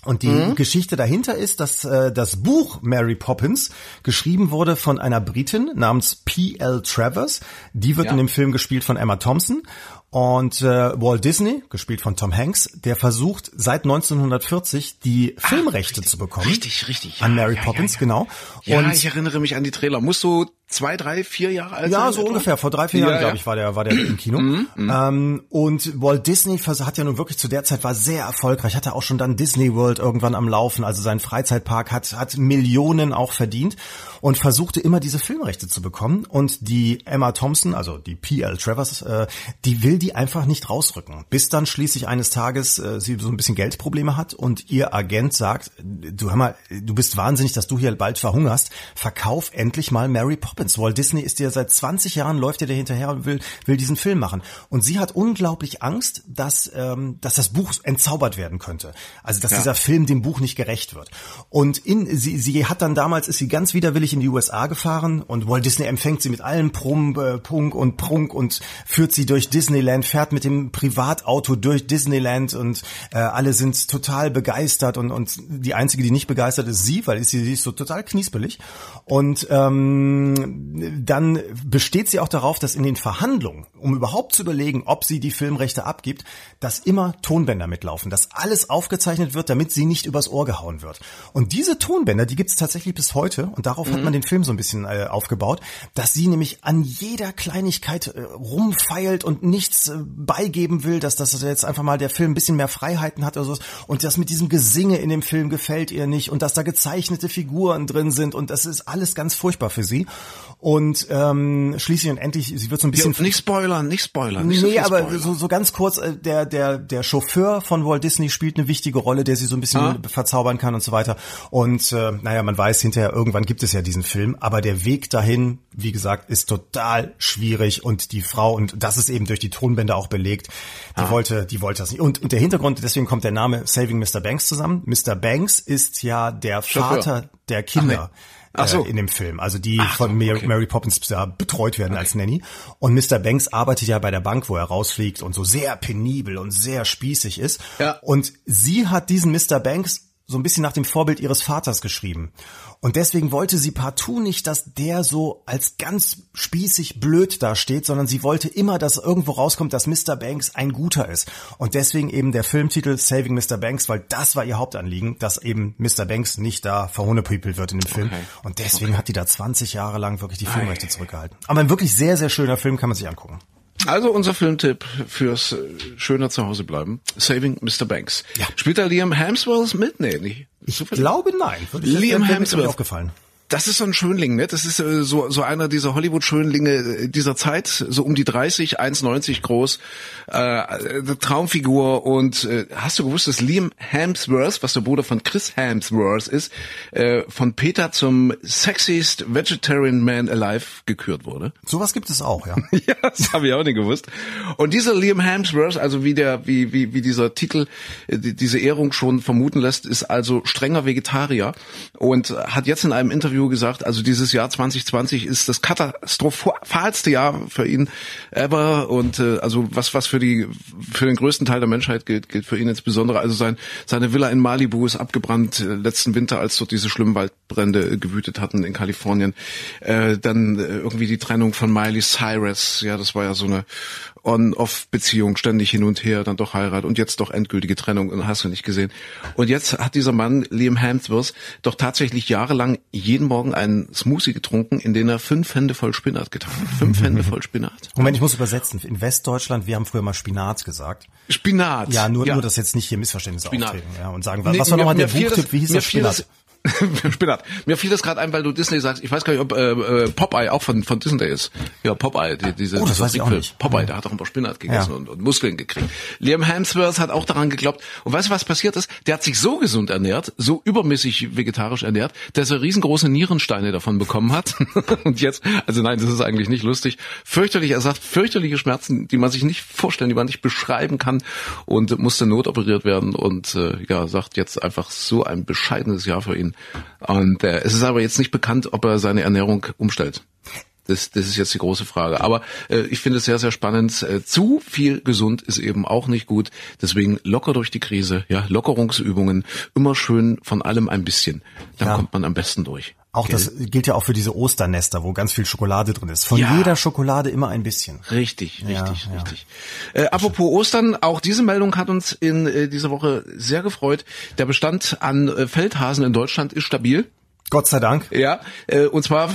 Und die mhm. Geschichte dahinter ist, dass äh, das Buch Mary Poppins geschrieben wurde von einer Britin namens P.L. Travers. Die wird ja. in dem Film gespielt von Emma Thompson. Und äh, Walt Disney, gespielt von Tom Hanks, der versucht seit 1940 die Filmrechte ah, zu bekommen. Richtig, richtig. Ja, an Mary ja, Poppins, ja, genau. Ja, und ich erinnere mich an die Trailer. Musst du zwei, drei, vier Jahre alt Ja, so etwa? ungefähr. Vor drei, vier Jahren, ja, glaube ich, war der, war der im Kino. Mhm, mhm, ähm, und Walt Disney hat ja nun wirklich zu der Zeit war sehr erfolgreich. Hatte auch schon dann Disney World irgendwann am Laufen. Also sein Freizeitpark hat, hat Millionen auch verdient und versuchte immer diese Filmrechte zu bekommen. Und die Emma Thompson, also die P.L. Travers, äh, die will die einfach nicht rausrücken. Bis dann schließlich eines Tages äh, sie so ein bisschen Geldprobleme hat und ihr Agent sagt, du hör mal, du bist wahnsinnig, dass du hier bald verhungerst. Verkauf endlich mal Mary Poppins. Walt Disney ist dir seit 20 Jahren, läuft dir der hinterher und will, will diesen Film machen. Und sie hat unglaublich Angst, dass, ähm, dass das Buch entzaubert werden könnte. Also, dass ja. dieser Film dem Buch nicht gerecht wird. Und in, sie, sie hat dann damals, ist sie ganz widerwillig in die USA gefahren und Walt Disney empfängt sie mit allem Prum, äh, Punk und Prunk und führt sie durch Disneyland, fährt mit dem Privatauto durch Disneyland und äh, alle sind total begeistert und, und die einzige, die nicht begeistert ist sie, weil sie, sie ist so total kniespelig. Und ähm, dann besteht sie auch darauf, dass in den Verhandlungen, um überhaupt zu überlegen, ob sie die Filmrechte abgibt, dass immer Tonbänder mitlaufen, dass alles aufgezeichnet wird, damit sie nicht übers Ohr gehauen wird. Und diese Tonbänder, die gibt es tatsächlich bis heute und darauf mhm. hat man den Film so ein bisschen äh, aufgebaut, dass sie nämlich an jeder Kleinigkeit äh, rumfeilt und nichts äh, beigeben will, dass das jetzt einfach mal der Film ein bisschen mehr Freiheiten hat oder so. Und das mit diesem Gesinge in dem Film gefällt ihr nicht und dass da gezeichnete Figuren drin sind und das ist alles ganz furchtbar für sie. Und ähm, schließlich und endlich, sie wird so ein bisschen... Ja, nicht spoilern, nicht spoilern. Nicht nee, so aber so, so ganz kurz, äh, der, der, der Chauffeur von Walt Disney spielt eine wichtige Rolle, der sie so ein bisschen ah. verzaubern kann und so weiter. Und äh, naja, man weiß hinterher, irgendwann gibt es ja diesen Film, aber der Weg dahin, wie gesagt, ist total schwierig und die Frau, und das ist eben durch die Tonbänder auch belegt, die ah. wollte, die wollte das nicht. Und, und der Hintergrund, deswegen kommt der Name Saving Mr. Banks zusammen. Mr. Banks ist ja der Chauffeur. Vater der Kinder. Ach, Ach so. äh, in dem Film, also die Ach von Mary, okay. Mary Poppins da betreut werden okay. als Nanny. Und Mr. Banks arbeitet ja bei der Bank, wo er rausfliegt und so sehr penibel und sehr spießig ist. Ja. Und sie hat diesen Mr. Banks so ein bisschen nach dem Vorbild ihres Vaters geschrieben. Und deswegen wollte sie partout nicht, dass der so als ganz spießig blöd dasteht, sondern sie wollte immer, dass irgendwo rauskommt, dass Mr. Banks ein guter ist. Und deswegen eben der Filmtitel Saving Mr. Banks, weil das war ihr Hauptanliegen, dass eben Mr. Banks nicht da verhohnepiepelt wird in dem Film. Okay. Und deswegen okay. hat die da 20 Jahre lang wirklich die Filmrechte zurückgehalten. Aber ein wirklich sehr, sehr schöner Film kann man sich angucken. Also unser Filmtipp fürs äh, schöner Zuhause bleiben. Saving Mr. Banks. Ja. Spielt da Liam Hemsworth mit? Nee, nicht. Ich glaube nein. Ich Liam Hemsworth. aufgefallen. Das ist so ein Schönling, ne? Das ist äh, so so einer dieser Hollywood-Schönlinge äh, dieser Zeit, so um die 30, 1,90 groß, äh, Traumfigur. Und äh, hast du gewusst, dass Liam Hemsworth, was der Bruder von Chris Hemsworth ist, äh, von Peter zum sexiest Vegetarian Man alive gekürt wurde? Sowas gibt es auch, ja. ja, das habe ich auch nicht gewusst. Und dieser Liam Hemsworth, also wie der wie wie wie dieser Titel äh, diese Ehrung schon vermuten lässt, ist also strenger Vegetarier und hat jetzt in einem Interview Interview gesagt, also dieses Jahr 2020 ist das katastrophalste Jahr für ihn ever und äh, also was was für die für den größten Teil der Menschheit gilt, gilt für ihn insbesondere. Also sein seine Villa in Malibu ist abgebrannt äh, letzten Winter, als dort diese schlimmen Waldbrände äh, gewütet hatten in Kalifornien. Äh, dann äh, irgendwie die Trennung von Miley Cyrus, ja, das war ja so eine On-Off-Beziehung, ständig hin und her, dann doch Heirat und jetzt doch endgültige Trennung, hast du nicht gesehen. Und jetzt hat dieser Mann, Liam Hemsworth, doch tatsächlich jahrelang jeden Morgen einen Smoothie getrunken, in den er fünf Hände voll Spinat getan hat. Fünf Hände voll Spinat. Moment, ich muss übersetzen. In Westdeutschland, wir haben früher mal Spinat gesagt. Spinat. Ja, nur, ja. nur, dass jetzt nicht hier Missverständnisse Spinat. auftreten. Ja, und sagen, was war nochmal der Buchtipp? Wie hieß das Spinat? Spinat. Mir fiel das gerade ein, weil du Disney sagst. Ich weiß gar nicht, ob äh, äh, Popeye auch von von Disney ist. Ja, Popeye, die, diese oh, das weiß ich auch nicht. Popeye, der hat auch immer Spinat gegessen ja. und, und Muskeln gekriegt. Liam Hemsworth hat auch daran geglaubt. Und weißt du, was passiert ist? Der hat sich so gesund ernährt, so übermäßig vegetarisch ernährt, dass er riesengroße Nierensteine davon bekommen hat. und jetzt, also nein, das ist eigentlich nicht lustig. Fürchterlich, er sagt, fürchterliche Schmerzen, die man sich nicht vorstellen, die man nicht beschreiben kann und musste notoperiert werden und äh, ja, sagt jetzt einfach so ein bescheidenes Jahr für ihn. Und und äh, es ist aber jetzt nicht bekannt, ob er seine Ernährung umstellt. Das, das ist jetzt die große Frage. Aber äh, ich finde es sehr, sehr spannend. Äh, zu viel gesund ist eben auch nicht gut. Deswegen locker durch die Krise, ja, Lockerungsübungen, immer schön von allem ein bisschen. Dann ja. kommt man am besten durch. Auch okay. das gilt ja auch für diese Osternester, wo ganz viel Schokolade drin ist. Von ja. jeder Schokolade immer ein bisschen. Richtig, richtig, ja, richtig. Ja. Äh, apropos Ostern, auch diese Meldung hat uns in äh, dieser Woche sehr gefreut. Der Bestand an äh, Feldhasen in Deutschland ist stabil. Gott sei Dank. Ja, äh, und zwar,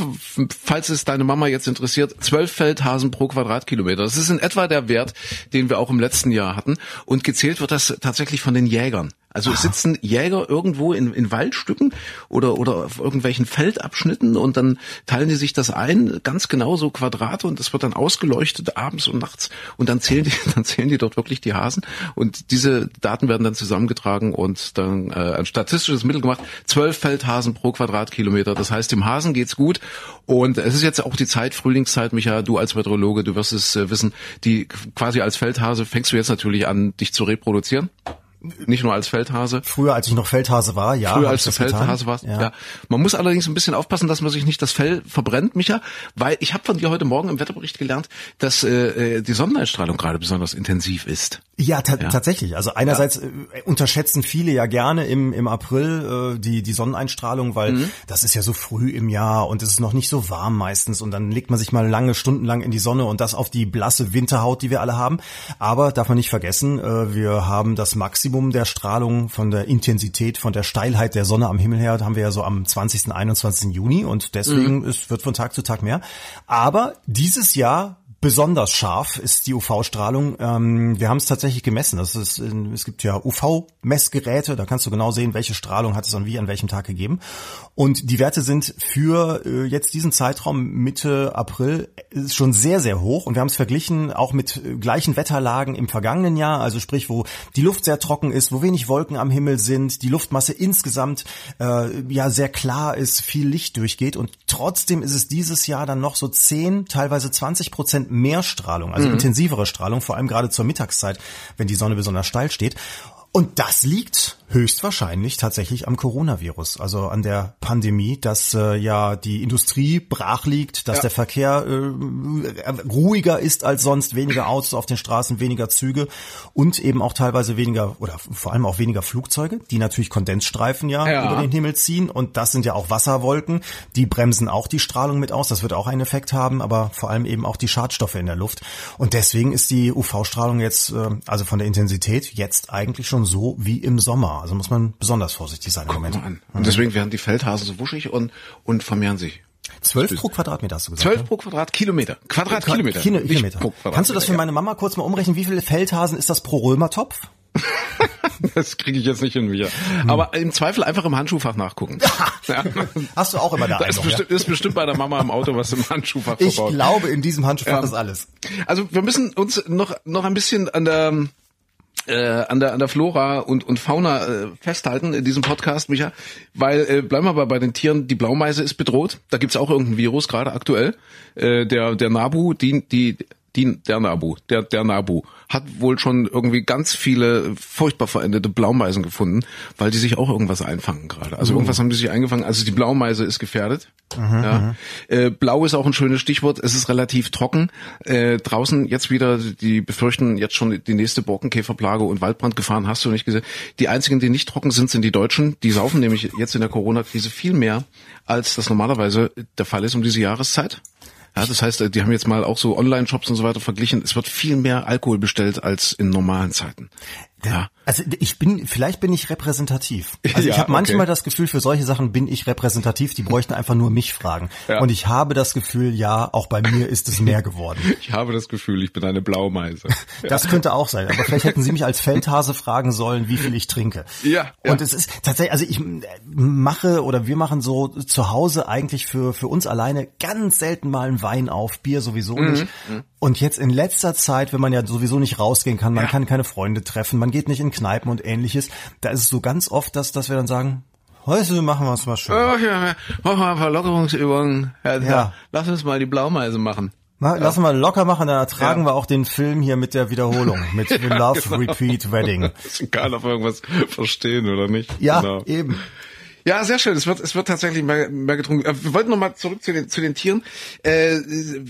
falls es deine Mama jetzt interessiert, zwölf Feldhasen pro Quadratkilometer. Das ist in etwa der Wert, den wir auch im letzten Jahr hatten. Und gezählt wird das tatsächlich von den Jägern. Also es sitzen Jäger irgendwo in, in Waldstücken oder, oder auf irgendwelchen Feldabschnitten und dann teilen die sich das ein, ganz genau so Quadrate und das wird dann ausgeleuchtet abends und nachts und dann zählen die, dann zählen die dort wirklich die Hasen und diese Daten werden dann zusammengetragen und dann äh, ein statistisches Mittel gemacht. Zwölf Feldhasen pro Quadratkilometer. Das heißt, dem Hasen geht's gut und es ist jetzt auch die Zeit, Frühlingszeit, Micha, du als Meteorologe, du wirst es äh, wissen, die quasi als Feldhase fängst du jetzt natürlich an, dich zu reproduzieren. Nicht nur als Feldhase. Früher, als ich noch Feldhase war, ja. Früher, als du Feldhase warst, ja. ja. Man muss allerdings ein bisschen aufpassen, dass man sich nicht das Fell verbrennt, Micha, weil ich habe von dir heute Morgen im Wetterbericht gelernt, dass äh, äh die Sonneneinstrahlung gerade besonders intensiv ist. Ja, ta ja. tatsächlich. Also einerseits ja. äh, unterschätzen viele ja gerne im, im April äh, die, die Sonneneinstrahlung, weil mhm. das ist ja so früh im Jahr und es ist noch nicht so warm meistens und dann legt man sich mal lange, stundenlang in die Sonne und das auf die blasse Winterhaut, die wir alle haben. Aber darf man nicht vergessen, äh, wir haben das Maximum Maximum der Strahlung, von der Intensität, von der Steilheit der Sonne am Himmel her, haben wir ja so am 20., 21. Juni und deswegen mhm. es wird von Tag zu Tag mehr. Aber dieses Jahr besonders scharf ist die UV-Strahlung. Ähm, wir haben es tatsächlich gemessen. Das ist, es gibt ja UV-Messgeräte, da kannst du genau sehen, welche Strahlung hat es an wie an welchem Tag gegeben. Und die Werte sind für äh, jetzt diesen Zeitraum Mitte April schon sehr, sehr hoch. Und wir haben es verglichen auch mit gleichen Wetterlagen im vergangenen Jahr, also sprich, wo die Luft sehr trocken ist, wo wenig Wolken am Himmel sind, die Luftmasse insgesamt äh, ja sehr klar ist, viel Licht durchgeht. Und trotzdem ist es dieses Jahr dann noch so 10, teilweise 20 Prozent mehr Strahlung, also mhm. intensivere Strahlung, vor allem gerade zur Mittagszeit, wenn die Sonne besonders steil steht. Und das liegt Höchstwahrscheinlich tatsächlich am Coronavirus, also an der Pandemie, dass äh, ja die Industrie brach liegt, dass Ja. der Verkehr äh, ruhiger ist als sonst, weniger Autos auf den Straßen, weniger Züge und eben auch teilweise weniger oder vor allem auch weniger Flugzeuge, die natürlich Kondensstreifen ja, Ja. über den Himmel ziehen. Und das sind ja auch Wasserwolken, die bremsen auch die Strahlung mit aus, das wird auch einen Effekt haben, aber vor allem eben auch die Schadstoffe in der Luft. Und deswegen ist die UV-Strahlung jetzt, äh, also von der Intensität jetzt eigentlich schon so wie im Sommer, also muss man besonders vorsichtig sein im Moment. Mal an. Und deswegen werden die Feldhasen so wuschig und, und vermehren sich. 12 pro Quadratmeter hast du gesagt. 12 ne? pro Quadratkilometer. Quadratkilometer. Kilo, nicht Kilometer. Quadratmeter. Kannst du das für meine Mama kurz mal umrechnen? Wie viele Feldhasen ist das pro Römertopf? Das kriege ich jetzt nicht hin, Micha. Aber im Zweifel einfach im Handschuhfach nachgucken. ja. Hast du auch immer da Da ist, ja? bestimmt, ist bestimmt bei der Mama im Auto was im Handschuhfach Ich verbaut. glaube, in diesem Handschuhfach Ja. ist alles. Also wir müssen uns noch noch ein bisschen an der äh, an der an der Flora und und Fauna äh, festhalten in diesem Podcast, Micha, weil äh, bleiben wir aber bei den Tieren. Die Blaumeise ist bedroht. Da gibt's auch irgendein Virus gerade aktuell. Äh, der der Nabu, die die die, der Nabu, der, der Nabu, hat wohl schon irgendwie ganz viele furchtbar verendete Blaumeisen gefunden, weil die sich auch irgendwas einfangen gerade. Also irgendwas haben die sich eingefangen. Also die Blaumeise ist gefährdet. ja. Äh, Blau ist auch ein schönes Stichwort. Es ist relativ trocken. Äh, draußen jetzt wieder, die befürchten jetzt schon die nächste Borkenkäferplage und Waldbrandgefahren hast du nicht gesehen. Die einzigen, die nicht trocken sind, sind die Deutschen. Die saufen nämlich jetzt in der Corona-Krise viel mehr, als das normalerweise der Fall ist um diese Jahreszeit. Ja, das heißt, äh, die haben jetzt mal auch so Online-Shops und so weiter verglichen. Es wird viel mehr Alkohol bestellt als in normalen Zeiten. Ja. Also ich bin, vielleicht bin ich repräsentativ. Also Ja, ich habe manchmal okay. das Gefühl, für solche Sachen bin ich repräsentativ. Die bräuchten einfach nur mich fragen. Ja. Und ich habe das Gefühl, ja, auch bei mir ist es mehr geworden. Ich habe das Gefühl, ich bin eine Blaumeise. Das könnte auch sein. Aber vielleicht hätten Sie mich als Feldhase fragen sollen, wie viel ich trinke. Ja, ja. Und es ist tatsächlich, also ich mache oder wir machen so zu Hause eigentlich für, für uns alleine ganz selten mal einen Wein auf, Bier sowieso Mhm, nicht. Und jetzt in letzter Zeit, wenn man ja sowieso nicht rausgehen kann, man Ja. kann keine Freunde treffen, man geht nicht in Kneipen und ähnliches, da ist es so ganz oft, dass, dass wir dann sagen, heute machen wir es mal schön. Ach ja, machen wir ein paar Lockerungsübungen. Ja, Ja. ja. Lass uns mal die Blaumeise machen. Na, Lassen wir locker machen, dann ertragen Ja. wir auch den Film hier mit der Wiederholung, mit The Love genau. Repeat Wedding. Das kann auf irgendwas verstehen oder nicht. Ja, Genau. eben. Ja, sehr schön. Es wird, es wird tatsächlich mehr, mehr getrunken. Äh, Wir wollten noch mal zurück zu den, zu den Tieren. Äh,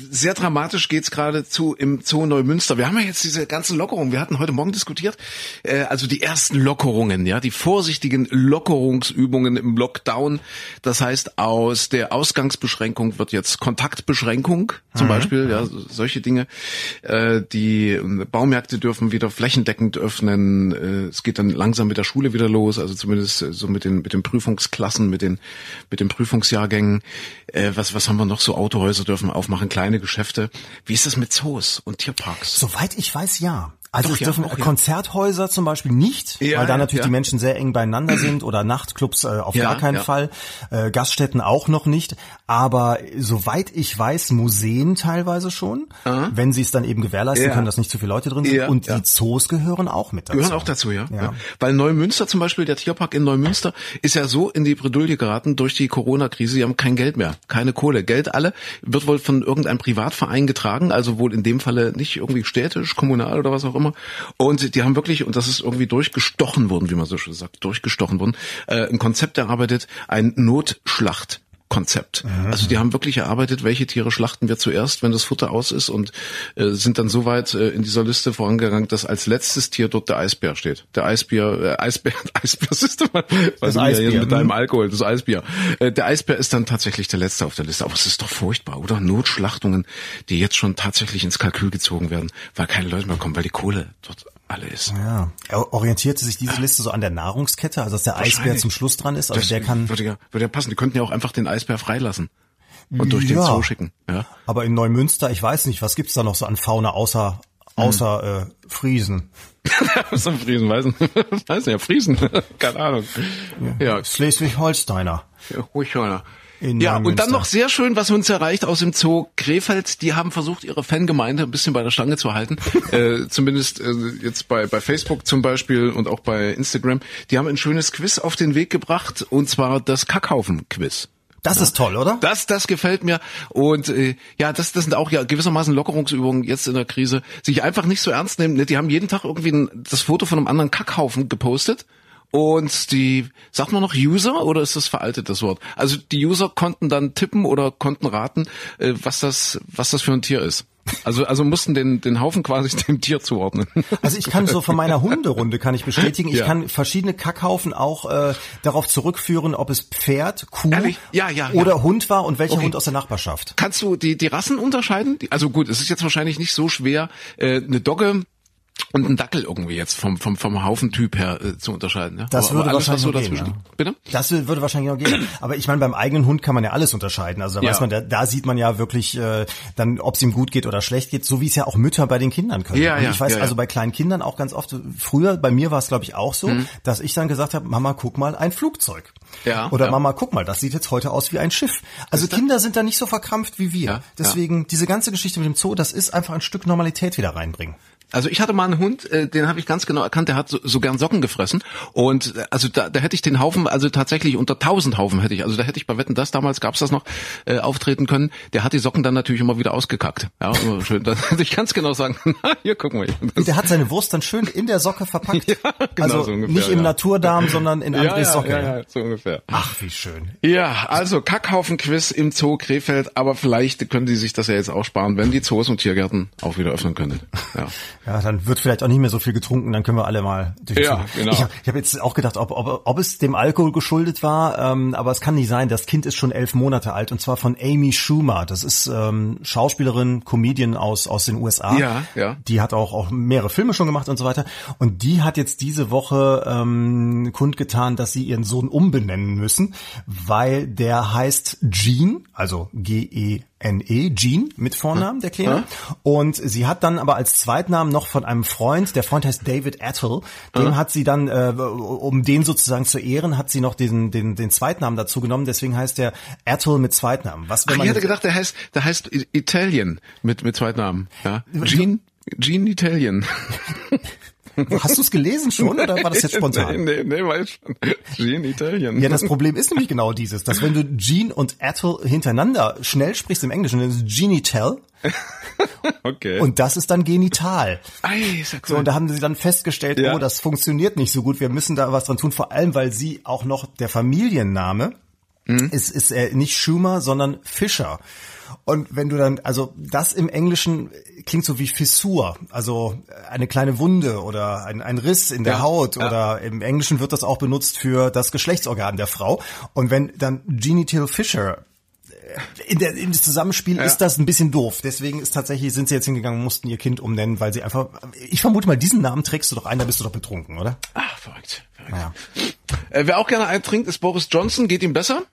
sehr dramatisch geht's gerade zu im Zoo Neumünster. Wir haben ja jetzt diese ganzen Lockerungen. Wir hatten heute Morgen diskutiert. Äh, also die ersten Lockerungen, ja, die vorsichtigen Lockerungsübungen im Lockdown. Das heißt, aus der Ausgangsbeschränkung wird jetzt Kontaktbeschränkung zum Beispiel, ja, so- solche Dinge. Äh, die äh, Baumärkte dürfen wieder flächendeckend öffnen. Äh, es geht dann langsam mit der Schule wieder los, also zumindest äh, so mit den mit den Prüfungsklassen, mit den mit den Prüfungsjahrgängen. Äh, was was haben wir noch? So Autohäuser dürfen aufmachen, kleine Geschäfte. Wie ist das mit Zoos und Tierparks? Soweit ich weiß, ja. Also Doch, es ja, dürfen auch, ja. Konzerthäuser zum Beispiel nicht, Ja, weil da natürlich ja. die Menschen sehr eng beieinander sind oder Nachtclubs äh, auf Ja, gar keinen ja. Fall, äh, Gaststätten auch noch nicht. Aber soweit ich weiß, Museen teilweise schon, wenn sie es dann eben gewährleisten Ja. können, dass nicht zu viele Leute drin sind. Ja, Und ja. die Zoos gehören auch mit dazu. Gehören auch dazu, ja. Ja. ja. Weil Neumünster zum Beispiel, der Tierpark in Neumünster, ist ja so in die Bredouille geraten durch die Corona-Krise. Sie haben kein Geld mehr, keine Kohle. Geld alle wird wohl von irgendeinem Privatverein getragen, also wohl in dem Falle nicht irgendwie städtisch, kommunal oder was auch immer. Und die haben wirklich, und das ist irgendwie durchgestochen worden, wie man so schön sagt, durchgestochen worden, äh, ein Konzept erarbeitet, ein Notschlacht. Konzept. Also die haben wirklich erarbeitet, welche Tiere schlachten wir zuerst, wenn das Futter aus ist und äh, sind dann so weit äh, in dieser Liste vorangegangen, dass als letztes Tier dort der Eisbär steht. Der Eisbär, äh, Eisbär, Eisbär, du mal, was ja Eisbär, jetzt mit deinem hm. Alkohol, das Eisbär. Äh, der Eisbär ist dann tatsächlich der letzte auf der Liste. Aber es ist doch furchtbar, oder? Notschlachtungen, die jetzt schon tatsächlich ins Kalkül gezogen werden, weil keine Leute mehr kommen, weil die Kohle dort alle ist. Ja. Er orientierte sich diese Liste so an der Nahrungskette, also dass der Eisbär zum Schluss dran ist. Also Das der kann. würde ja, würde ja passen. Die könnten ja auch einfach den Eisbär freilassen und durch den Ja. Zoo schicken. Ja. Aber in Neumünster, ich weiß nicht, was gibt's da noch so an Fauna außer außer äh, Friesen? Was am Friesen, weiß nicht. Weiß nicht, ja, Friesen. Keine Ahnung. Ja, Schleswig-Holsteiner. ja ruhig schon. In Ja, und dann noch sehr schön, was uns erreicht aus dem Zoo Krefeld. Die haben versucht, ihre Fangemeinde ein bisschen bei der Stange zu halten. äh, zumindest äh, jetzt bei, bei Facebook zum Beispiel und auch bei Instagram. Die haben ein schönes Quiz auf den Weg gebracht, und zwar das Kackhaufen-Quiz. Das ist toll, oder? Das, das gefällt mir. Und äh, ja, das, das sind auch ja gewissermaßen Lockerungsübungen jetzt in der Krise. Sich einfach nicht so ernst nehmen. Ne? Die haben jeden Tag irgendwie ein, das Foto von einem anderen Kackhaufen gepostet. Und die, sagt man noch User oder ist das veraltet das Wort? Also die User konnten dann tippen oder konnten raten, äh, was das, was das für ein Tier ist. Also, also mussten den, den Haufen quasi dem Tier zuordnen. Also ich kann so von meiner Hunderunde kann ich bestätigen, ich Ja. kann verschiedene Kackhaufen auch äh, darauf zurückführen, ob es Pferd, Kuh? Ja, ja, oder Hund war und welcher Okay. Hund aus der Nachbarschaft. Kannst du die, die Rassen unterscheiden? Also gut, es ist jetzt wahrscheinlich nicht so schwer, äh, eine Dogge und einen Dackel irgendwie jetzt vom, vom, vom Haufentyp her äh, zu unterscheiden. Ja? Das würde alles, was wahrscheinlich so noch gehen, ja. Bitte? Das würde wahrscheinlich noch gehen. Aber ich meine, beim eigenen Hund kann man ja alles unterscheiden. Also da Ja. weiß man, da, da sieht man ja wirklich äh, dann, ob es ihm gut geht oder schlecht geht, so wie es ja auch Mütter bei den Kindern können. Ja, Und ja, ich weiß ja, also bei kleinen Kindern auch ganz oft, früher, bei mir war es glaube ich auch so, dass ich dann gesagt habe, Mama, guck mal, ein Flugzeug. Ja, oder. Mama, guck mal, das sieht jetzt heute aus wie ein Schiff. Also Kinder sind da nicht so verkrampft wie wir. Ja, Deswegen, diese ganze Geschichte mit dem Zoo, das ist einfach ein Stück Normalität wieder reinbringen. Also ich hatte mal einen Hund, äh, den habe ich ganz genau erkannt, der hat so, so gern Socken gefressen und äh, also da, da hätte ich den Haufen, also tatsächlich unter tausend Haufen hätte ich, also da hätte ich bei Wetten das damals gab's das noch äh, auftreten können. Der hat die Socken dann natürlich immer wieder ausgekackt. Ja, immer schön. Dann hätte ich ganz genau sagen, na, hier gucken wir. Das, Der hat seine Wurst dann schön in der Socke verpackt. Ja, genau also so ungefähr, nicht im ja. Naturdarm, sondern in ja, Andres ja, Socke. ja, ja, so ungefähr. Ach, wie schön. Ja, also Kackhaufen-Quiz im Zoo Krefeld, aber vielleicht können die sich das ja jetzt auch sparen, wenn die Zoos und Tiergärten auch wieder öffnen können. Ja. Ja, dann wird vielleicht auch nicht mehr so viel getrunken, dann können wir alle mal durch die Ja, genau. Ich habe hab jetzt auch gedacht, ob, ob, ob es dem Alkohol geschuldet war, ähm, aber es kann nicht sein. Das Kind ist schon elf Monate alt und zwar von Amy Schumer. Das ist ähm, Schauspielerin, Comedian aus aus den USA. Ja, ja. Die hat auch auch mehrere Filme schon gemacht und so weiter. Und die hat jetzt diese Woche ähm, kundgetan, dass sie ihren Sohn umbenennen müssen, weil der heißt Gene, also G E N-E, Gene mit Vornamen, der Kleine. Und sie hat dann aber als Zweitnamen noch von einem Freund, der Freund heißt David Attle, dem hat sie dann, äh, um den sozusagen zu ehren, hat sie noch diesen, den, den Zweitnamen dazu genommen, deswegen heißt der Attle mit Zweitnamen. Was, wenn Ach, man ich hatte jetzt- gedacht, der heißt, der heißt I- Italien mit mit Zweitnamen. Ja, Gene, Gene Italien. Hast du es gelesen schon oder war das jetzt spontan? nee, nee, nee, weiß schon. Gene Italien. Ja, das Problem ist nämlich genau dieses, dass wenn du Gene und Attle hintereinander schnell sprichst im Englischen, dann ist Genital okay. und das ist dann genital. Ei. So, und da haben sie dann festgestellt, Ja. oh, das funktioniert nicht so gut, wir müssen da was dran tun, vor allem, weil sie auch noch der Familienname Mhm. ist, ist äh, nicht Schumer, sondern Fischer. Und wenn du dann, also das im Englischen klingt so wie Fissur, also eine kleine Wunde oder ein, ein Riss in der Ja, Haut ja. oder im Englischen wird das auch benutzt für das Geschlechtsorgan der Frau. Und wenn dann Genital Fisher in der in das Zusammenspiel ist das ein bisschen doof. Deswegen ist tatsächlich sind sie jetzt hingegangen und mussten ihr Kind umnennen, weil sie einfach ich vermute mal diesen Namen trägst du doch ein, da bist du doch betrunken, oder? Ach, verrückt. verrückt. Naja. Äh, wer auch gerne eintrinkt, ist Boris Johnson. Geht ihm besser?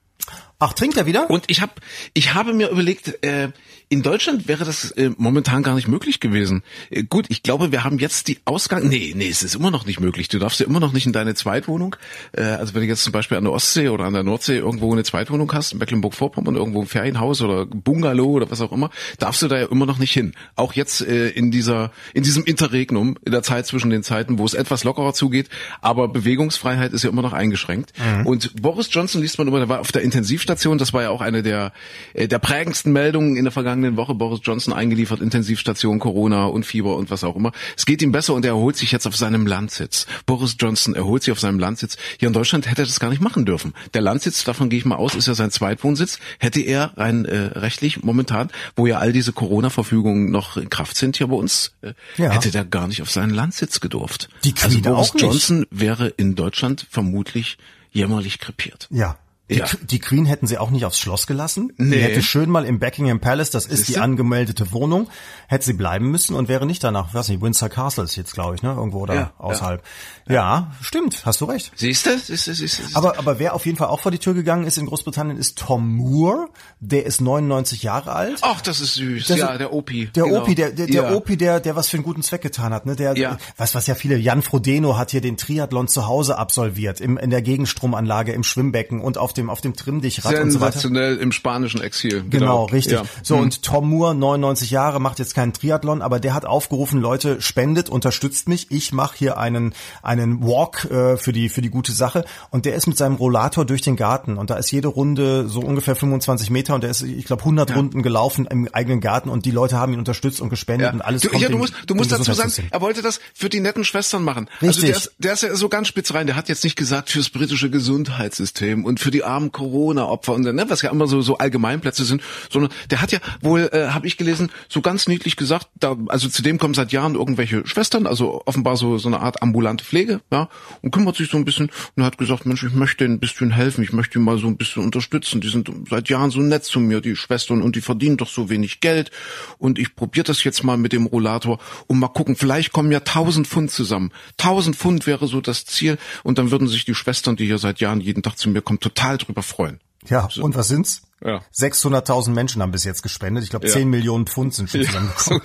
Ach, trinkt er wieder? Und ich habe ich habe mir überlegt, äh, in Deutschland wäre das äh, momentan gar nicht möglich gewesen. Äh, gut, ich glaube, wir haben jetzt die Ausgang. Nee, nee, es ist immer noch nicht möglich. Du darfst ja immer noch nicht in deine Zweitwohnung. Äh, also wenn du jetzt zum Beispiel an der Ostsee oder an der Nordsee irgendwo eine Zweitwohnung hast, in Mecklenburg-Vorpommern, irgendwo ein Ferienhaus oder Bungalow oder was auch immer, darfst du da ja immer noch nicht hin. Auch jetzt äh, in dieser in diesem Interregnum, in der Zeit zwischen den Zeiten, wo es etwas lockerer zugeht, aber Bewegungsfreiheit ist ja immer noch eingeschränkt. Und Boris Johnson liest man immer, der war auf der Intensivstation, das war ja auch eine der äh, der prägendsten Meldungen in der vergangenen Woche. Boris Johnson eingeliefert, Intensivstation, Corona und Fieber und was auch immer. Es geht ihm besser und er erholt sich jetzt auf seinem Landsitz. Boris Johnson erholt sich auf seinem Landsitz. Hier in Deutschland hätte er das gar nicht machen dürfen. Der Landsitz, davon gehe ich mal aus, ist ja sein Zweitwohnsitz. Hätte er rein äh, rechtlich momentan, wo ja all diese Corona-Verfügungen noch in Kraft sind hier bei uns, äh, Ja. hätte der gar nicht auf seinen Landsitz gedurft. Die also Queen Boris auch nicht. Johnson wäre in Deutschland vermutlich jämmerlich krepiert. Ja. Die, Ja. die Queen hätten sie auch nicht aufs Schloss gelassen. Die Nee. hätte schön mal im Buckingham Palace, das ist die Siehste? angemeldete Wohnung, hätte sie bleiben müssen und wäre nicht danach, weiß nicht, Windsor Castle ist jetzt, glaube ich, ne, irgendwo da Ja, außerhalb. Ja. stimmt, hast du recht. Siehst du? Siehst du? Siehst du? Aber, aber wer auf jeden Fall auch vor die Tür gegangen ist in Großbritannien, ist Tom Moore. Der ist 99 Jahre alt. Ach, das ist süß. Das ja, ist- der Opi. Der genau. Opi, der, der, der ja. Opi, der, der was für einen guten Zweck getan hat, ne? Der, Ja. was, was ja viele, Jan Frodeno hat hier den Triathlon zu Hause absolviert, im, in der Gegenstromanlage, im Schwimmbecken und auf dem auf dem Trimmdichrad und so weiter. Sensationell im spanischen Exil. Genau, richtig. Ja. So, Hm. und Tom Moore, 99 Jahre, macht jetzt keinen Triathlon, aber der hat aufgerufen, Leute, spendet, unterstützt mich. Ich mache hier einen, einen Walk äh, für, die, für die gute Sache. Und der ist mit seinem Rollator durch den Garten. Und da ist jede Runde so ungefähr 25 Meter und der ist, ich glaube, 100 Runden gelaufen im eigenen Garten und die Leute haben ihn unterstützt und gespendet und alles du, ja, du dem- musst, du dem musst dazu sagen, er wollte das für die netten Schwestern machen. Also Richtig. der ist, der ist ja so ganz spitz rein. Der hat jetzt nicht gesagt fürs britische Gesundheitssystem und für die armen Corona-Opfer und ne, was ja immer so so Allgemeinplätze sind, sondern der hat ja wohl, äh, habe ich gelesen, so ganz niedlich gesagt, da, also zu dem kommen seit Jahren irgendwelche Schwestern, also offenbar so so eine Art ambulante Pflege, ja, und kümmert sich so ein bisschen und hat gesagt, Mensch, ich möchte ein bisschen helfen, ich möchte ihn mal so ein bisschen unterstützen. Die sind seit Jahren so nett zu mir, die Schwestern, und die verdienen doch so wenig Geld und ich probiere das jetzt mal mit dem Rollator und mal gucken, vielleicht kommen ja 1000 Pfund zusammen. 1000 Pfund wäre so das Ziel und dann würden sich die Schwestern, die hier seit Jahren jeden Tag zu mir kommen, total drüber freuen. Ja, und was sind's? Ja. 600.000 Menschen haben bis jetzt gespendet. Ich glaube, Ja. 10 Millionen Pfund sind schon zusammengekommen.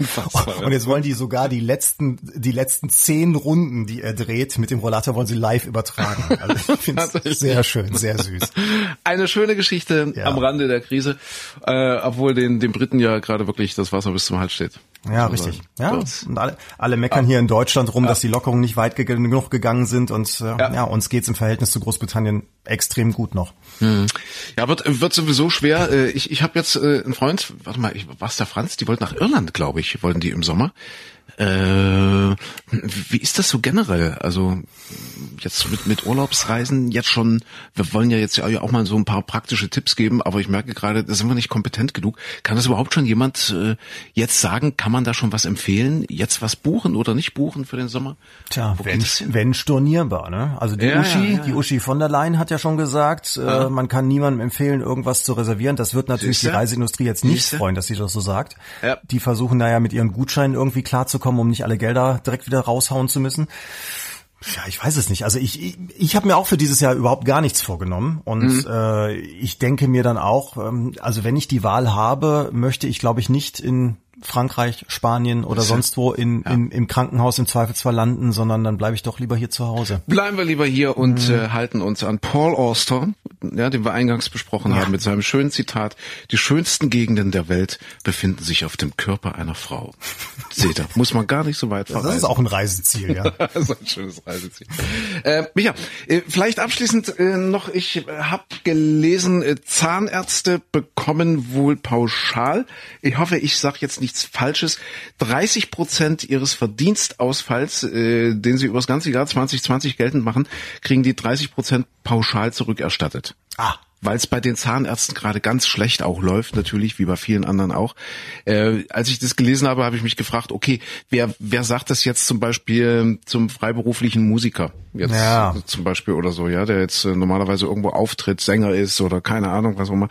ja. Und jetzt wollen die sogar die letzten, die letzten zehn Runden, die er dreht, mit dem Rollator wollen sie live übertragen. Also ich finde es sehr schön, sehr süß. Eine schöne Geschichte Ja. am Rande der Krise, äh, obwohl den, den Briten ja gerade wirklich das Wasser bis zum Hals steht. Ja, man richtig. sagen. Ja, und alle, alle meckern hier in Deutschland rum, dass die Lockerungen nicht weit ge- genug gegangen sind und äh, ja. Ja. uns geht's im Verhältnis zu Großbritannien extrem gut noch. Ja, wird, wird sowieso schwer. Äh, Ich, ich habe jetzt äh, einen Freund, warte mal, ich, was der Franz? Die wollten nach Irland, glaube ich, wollten die im Sommer. Äh, wie ist das so generell? Also jetzt mit, mit Urlaubsreisen jetzt schon, wir wollen ja jetzt ja auch mal so ein paar praktische Tipps geben, aber ich merke gerade, da sind wir nicht kompetent genug. Kann das überhaupt schon jemand äh, jetzt sagen, kann man da schon was empfehlen? Jetzt was buchen oder nicht buchen für den Sommer? Tja, Wo wenn, wenn stornierbar, ne? Also die Ja, Uschi, ja, ja, die. Uschi von der Leyen hat ja schon gesagt, äh, man kann niemandem empfehlen, irgendwas zu reservieren. Das wird natürlich Siehste? die Reiseindustrie jetzt nicht Siehste? freuen, dass sie das so sagt. Die versuchen da ja mit ihren Gutscheinen irgendwie klarzukommen, um nicht alle Gelder direkt wieder raushauen zu müssen. Ja, ich weiß es nicht. Also ich, ich, ich habe mir auch für dieses Jahr überhaupt gar nichts vorgenommen. Und Mhm. äh, ich denke mir dann auch, ähm, also wenn ich die Wahl habe, möchte ich, glaube ich, nicht in Frankreich, Spanien oder sonst wo in, in, im Krankenhaus im Zweifelsfall landen, sondern dann bleibe ich doch lieber hier zu Hause. Bleiben wir lieber hier und äh, halten uns an Paul Auster, ja, den wir eingangs besprochen haben, mit seinem schönen Zitat, die schönsten Gegenden der Welt befinden sich auf dem Körper einer Frau. Seht ihr, muss man gar nicht so weit verreisen. Das ist auch ein Reiseziel, ja. Das ist ein schönes Reiseziel. Äh, Micha, äh, vielleicht abschließend äh, noch, ich äh, habe gelesen, Zahnärzte bekommen wohl pauschal, ich hoffe, ich sage jetzt nichts Falsches, 30 Prozent ihres Verdienstausfalls, äh, den sie über ganze Jahr 2020 geltend machen, kriegen die 30 Prozent pauschal zurückerstattet. Ah. Weil es bei den Zahnärzten gerade ganz schlecht auch läuft, natürlich, wie bei vielen anderen auch. Äh, als ich das gelesen habe, habe ich mich gefragt, okay, wer, wer sagt das jetzt zum Beispiel zum freiberuflichen Musiker? Jetzt Ja. zum Beispiel oder so, ja, der jetzt äh, normalerweise irgendwo auftritt, Sänger ist oder keine Ahnung, was auch immer.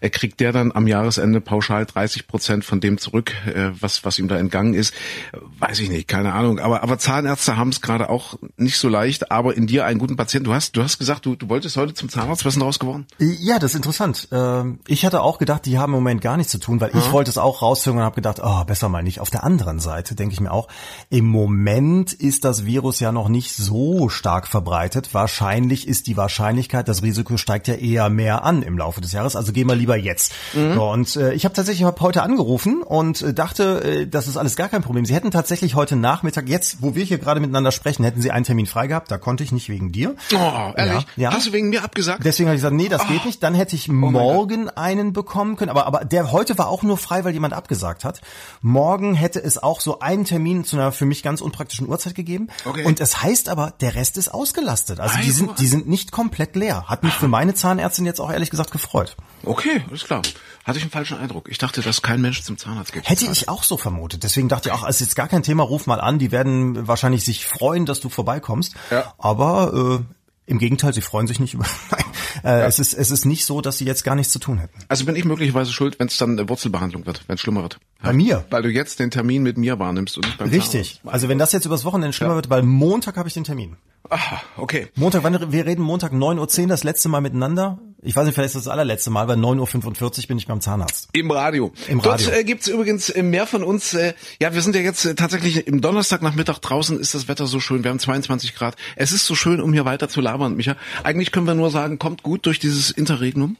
Er kriegt der dann am Jahresende pauschal 30 Prozent von dem zurück, äh, was, was ihm da entgangen ist. Äh, Weiß ich nicht, keine Ahnung. Aber, aber Zahnärzte haben es gerade auch nicht so leicht, aber in dir einen guten Patienten. Du hast, du hast gesagt, du, du wolltest heute zum Zahnarzt, was ist denn daraus geworden? Ja, das ist interessant. Ähm, Ich hatte auch gedacht, die haben im Moment gar nichts zu tun, weil ich wollte es auch raushören und habe gedacht, oh, besser mal nicht. Auf der anderen Seite denke ich mir auch, im Moment ist das Virus ja noch nicht so stark verbreitet. Wahrscheinlich ist die Wahrscheinlichkeit, das Risiko steigt ja eher mehr an im Laufe des Jahres. Also gehen wir lieber jetzt. So, und äh, ich habe tatsächlich hab heute angerufen und äh, dachte, äh, das ist alles gar kein Problem. Sie hätten tatsächlich heute Nachmittag, jetzt, wo wir hier gerade miteinander sprechen, hätten Sie einen Termin frei gehabt. Da konnte ich nicht wegen dir. Oh, ehrlich? Ja, ja. Hast du wegen mir abgesagt? Deswegen habe ich gesagt, nee, das Oh. geht nicht. Dann hätte ich morgen einen bekommen können. Aber, aber der heute war auch nur frei, weil jemand abgesagt hat. Morgen hätte es auch so einen Termin zu einer für mich ganz unpraktischen Uhrzeit gegeben. Okay. Und es heißt aber, der Rest ist ausgelastet. Also die Also. sind, die sind nicht komplett leer. Hat mich für meine Zahnärztin jetzt auch ehrlich gesagt gefreut. Okay, ist klar. Hatte ich einen falschen Eindruck. Ich dachte, dass kein Mensch zum Zahnarzt geht. Hätte ich auch so vermutet. Deswegen dachte ich auch, es ist jetzt gar kein Thema, ruf mal an. Die werden wahrscheinlich sich freuen, dass du vorbeikommst. Ja. Aber äh, im Gegenteil, sie freuen sich nicht über. Nein, äh, es ist es ist nicht so, dass sie jetzt gar nichts zu tun hätten. Also bin ich möglicherweise schuld, wenn es dann eine Wurzelbehandlung wird, wenn es schlimmer wird. Bei mir? Weil du jetzt den Termin mit mir wahrnimmst und nicht beim Richtig. Zahnarzt. Also wenn das jetzt übers Wochenende schlimmer wird, weil Montag habe ich den Termin. Aha, okay. Montag, wann, wir reden Montag 9.10 Uhr das letzte Mal miteinander. Ich weiß nicht, vielleicht ist das, das allerletzte Mal, weil 9.45 Uhr bin ich beim Zahnarzt. Im Radio. Im Radio. Dort äh, gibt's übrigens äh, mehr von uns. Äh, ja, wir sind ja jetzt äh, tatsächlich im Donnerstagnachmittag draußen. Ist das Wetter so schön? Wir haben 22 Grad. Es ist so schön, um hier weiter zu labern, Micha. Eigentlich können wir nur sagen, kommt gut durch dieses Interregnum.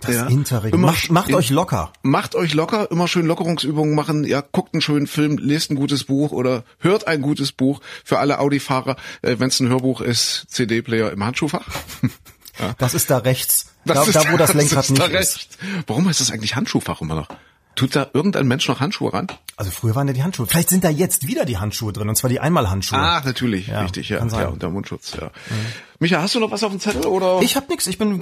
Das Ja. Interregnum. Immer Macht, macht in- euch locker. Macht euch locker, immer schön Lockerungsübungen machen. Ja, guckt einen schönen Film, lest ein gutes Buch oder hört ein gutes Buch. Für alle Audi-Fahrer, äh, wenn es ein Hörbuch ist, CD-Player im Handschuhfach. Das ist da rechts. Das da, ist- da, wo das das Lenkrad ist nicht da ist. Warum heißt das eigentlich Handschuhfach immer noch? Tut da irgendein Mensch noch Handschuhe ran? Also früher waren ja die Handschuhe. Vielleicht sind da jetzt wieder die Handschuhe drin, und zwar die Einmalhandschuhe. Ah, natürlich, Ja, richtig, ja. ja. Und der Mundschutz, ja. Micha, hast du noch was auf dem Zettel oder? Ich hab nix, ich bin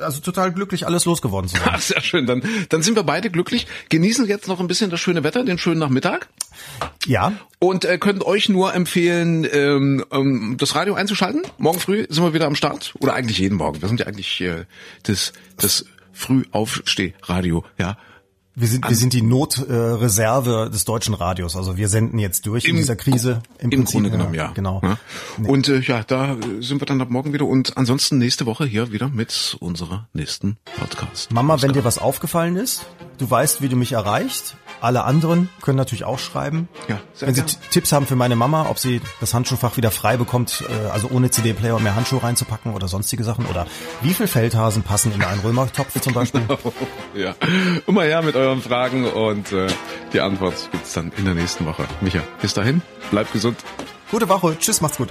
also total glücklich, alles losgeworden zu sein. Ach, sehr schön. Dann, dann sind wir beide glücklich. Genießen jetzt noch ein bisschen das schöne Wetter, den schönen Nachmittag. Ja, Und äh, können euch nur empfehlen, ähm, ähm, das Radio einzuschalten. Morgen früh sind wir wieder am Start. Oder eigentlich jeden Morgen. Wir sind ja eigentlich äh, das, das Frühaufsteh-Radio, ja. Wir sind, wir sind die Notreserve äh, des deutschen Radios. Also wir senden jetzt durch in Im- dieser Krise. Im, Prinzip, Grunde genommen, ja. Genau. Ja. Und äh, ja, da äh, sind wir dann ab morgen wieder und ansonsten nächste Woche hier wieder mit unserer nächsten Podcast. Mama, wenn dir was aufgefallen ist, du weißt, wie du mich erreicht. Alle anderen können natürlich auch schreiben. Ja, sehr wenn sie Tipps haben für meine Mama, ob sie das Handschuhfach wieder frei bekommt, äh, also ohne CD-Player mehr Handschuhe reinzupacken oder sonstige Sachen. Oder wie viel Feldhasen passen in einen Römertopf zum Beispiel. Ja, immer her mit euren Fragen und äh, die Antwort gibt's dann in der nächsten Woche. Micha, bis dahin, bleibt gesund. Gute Woche. Tschüss, macht's gut.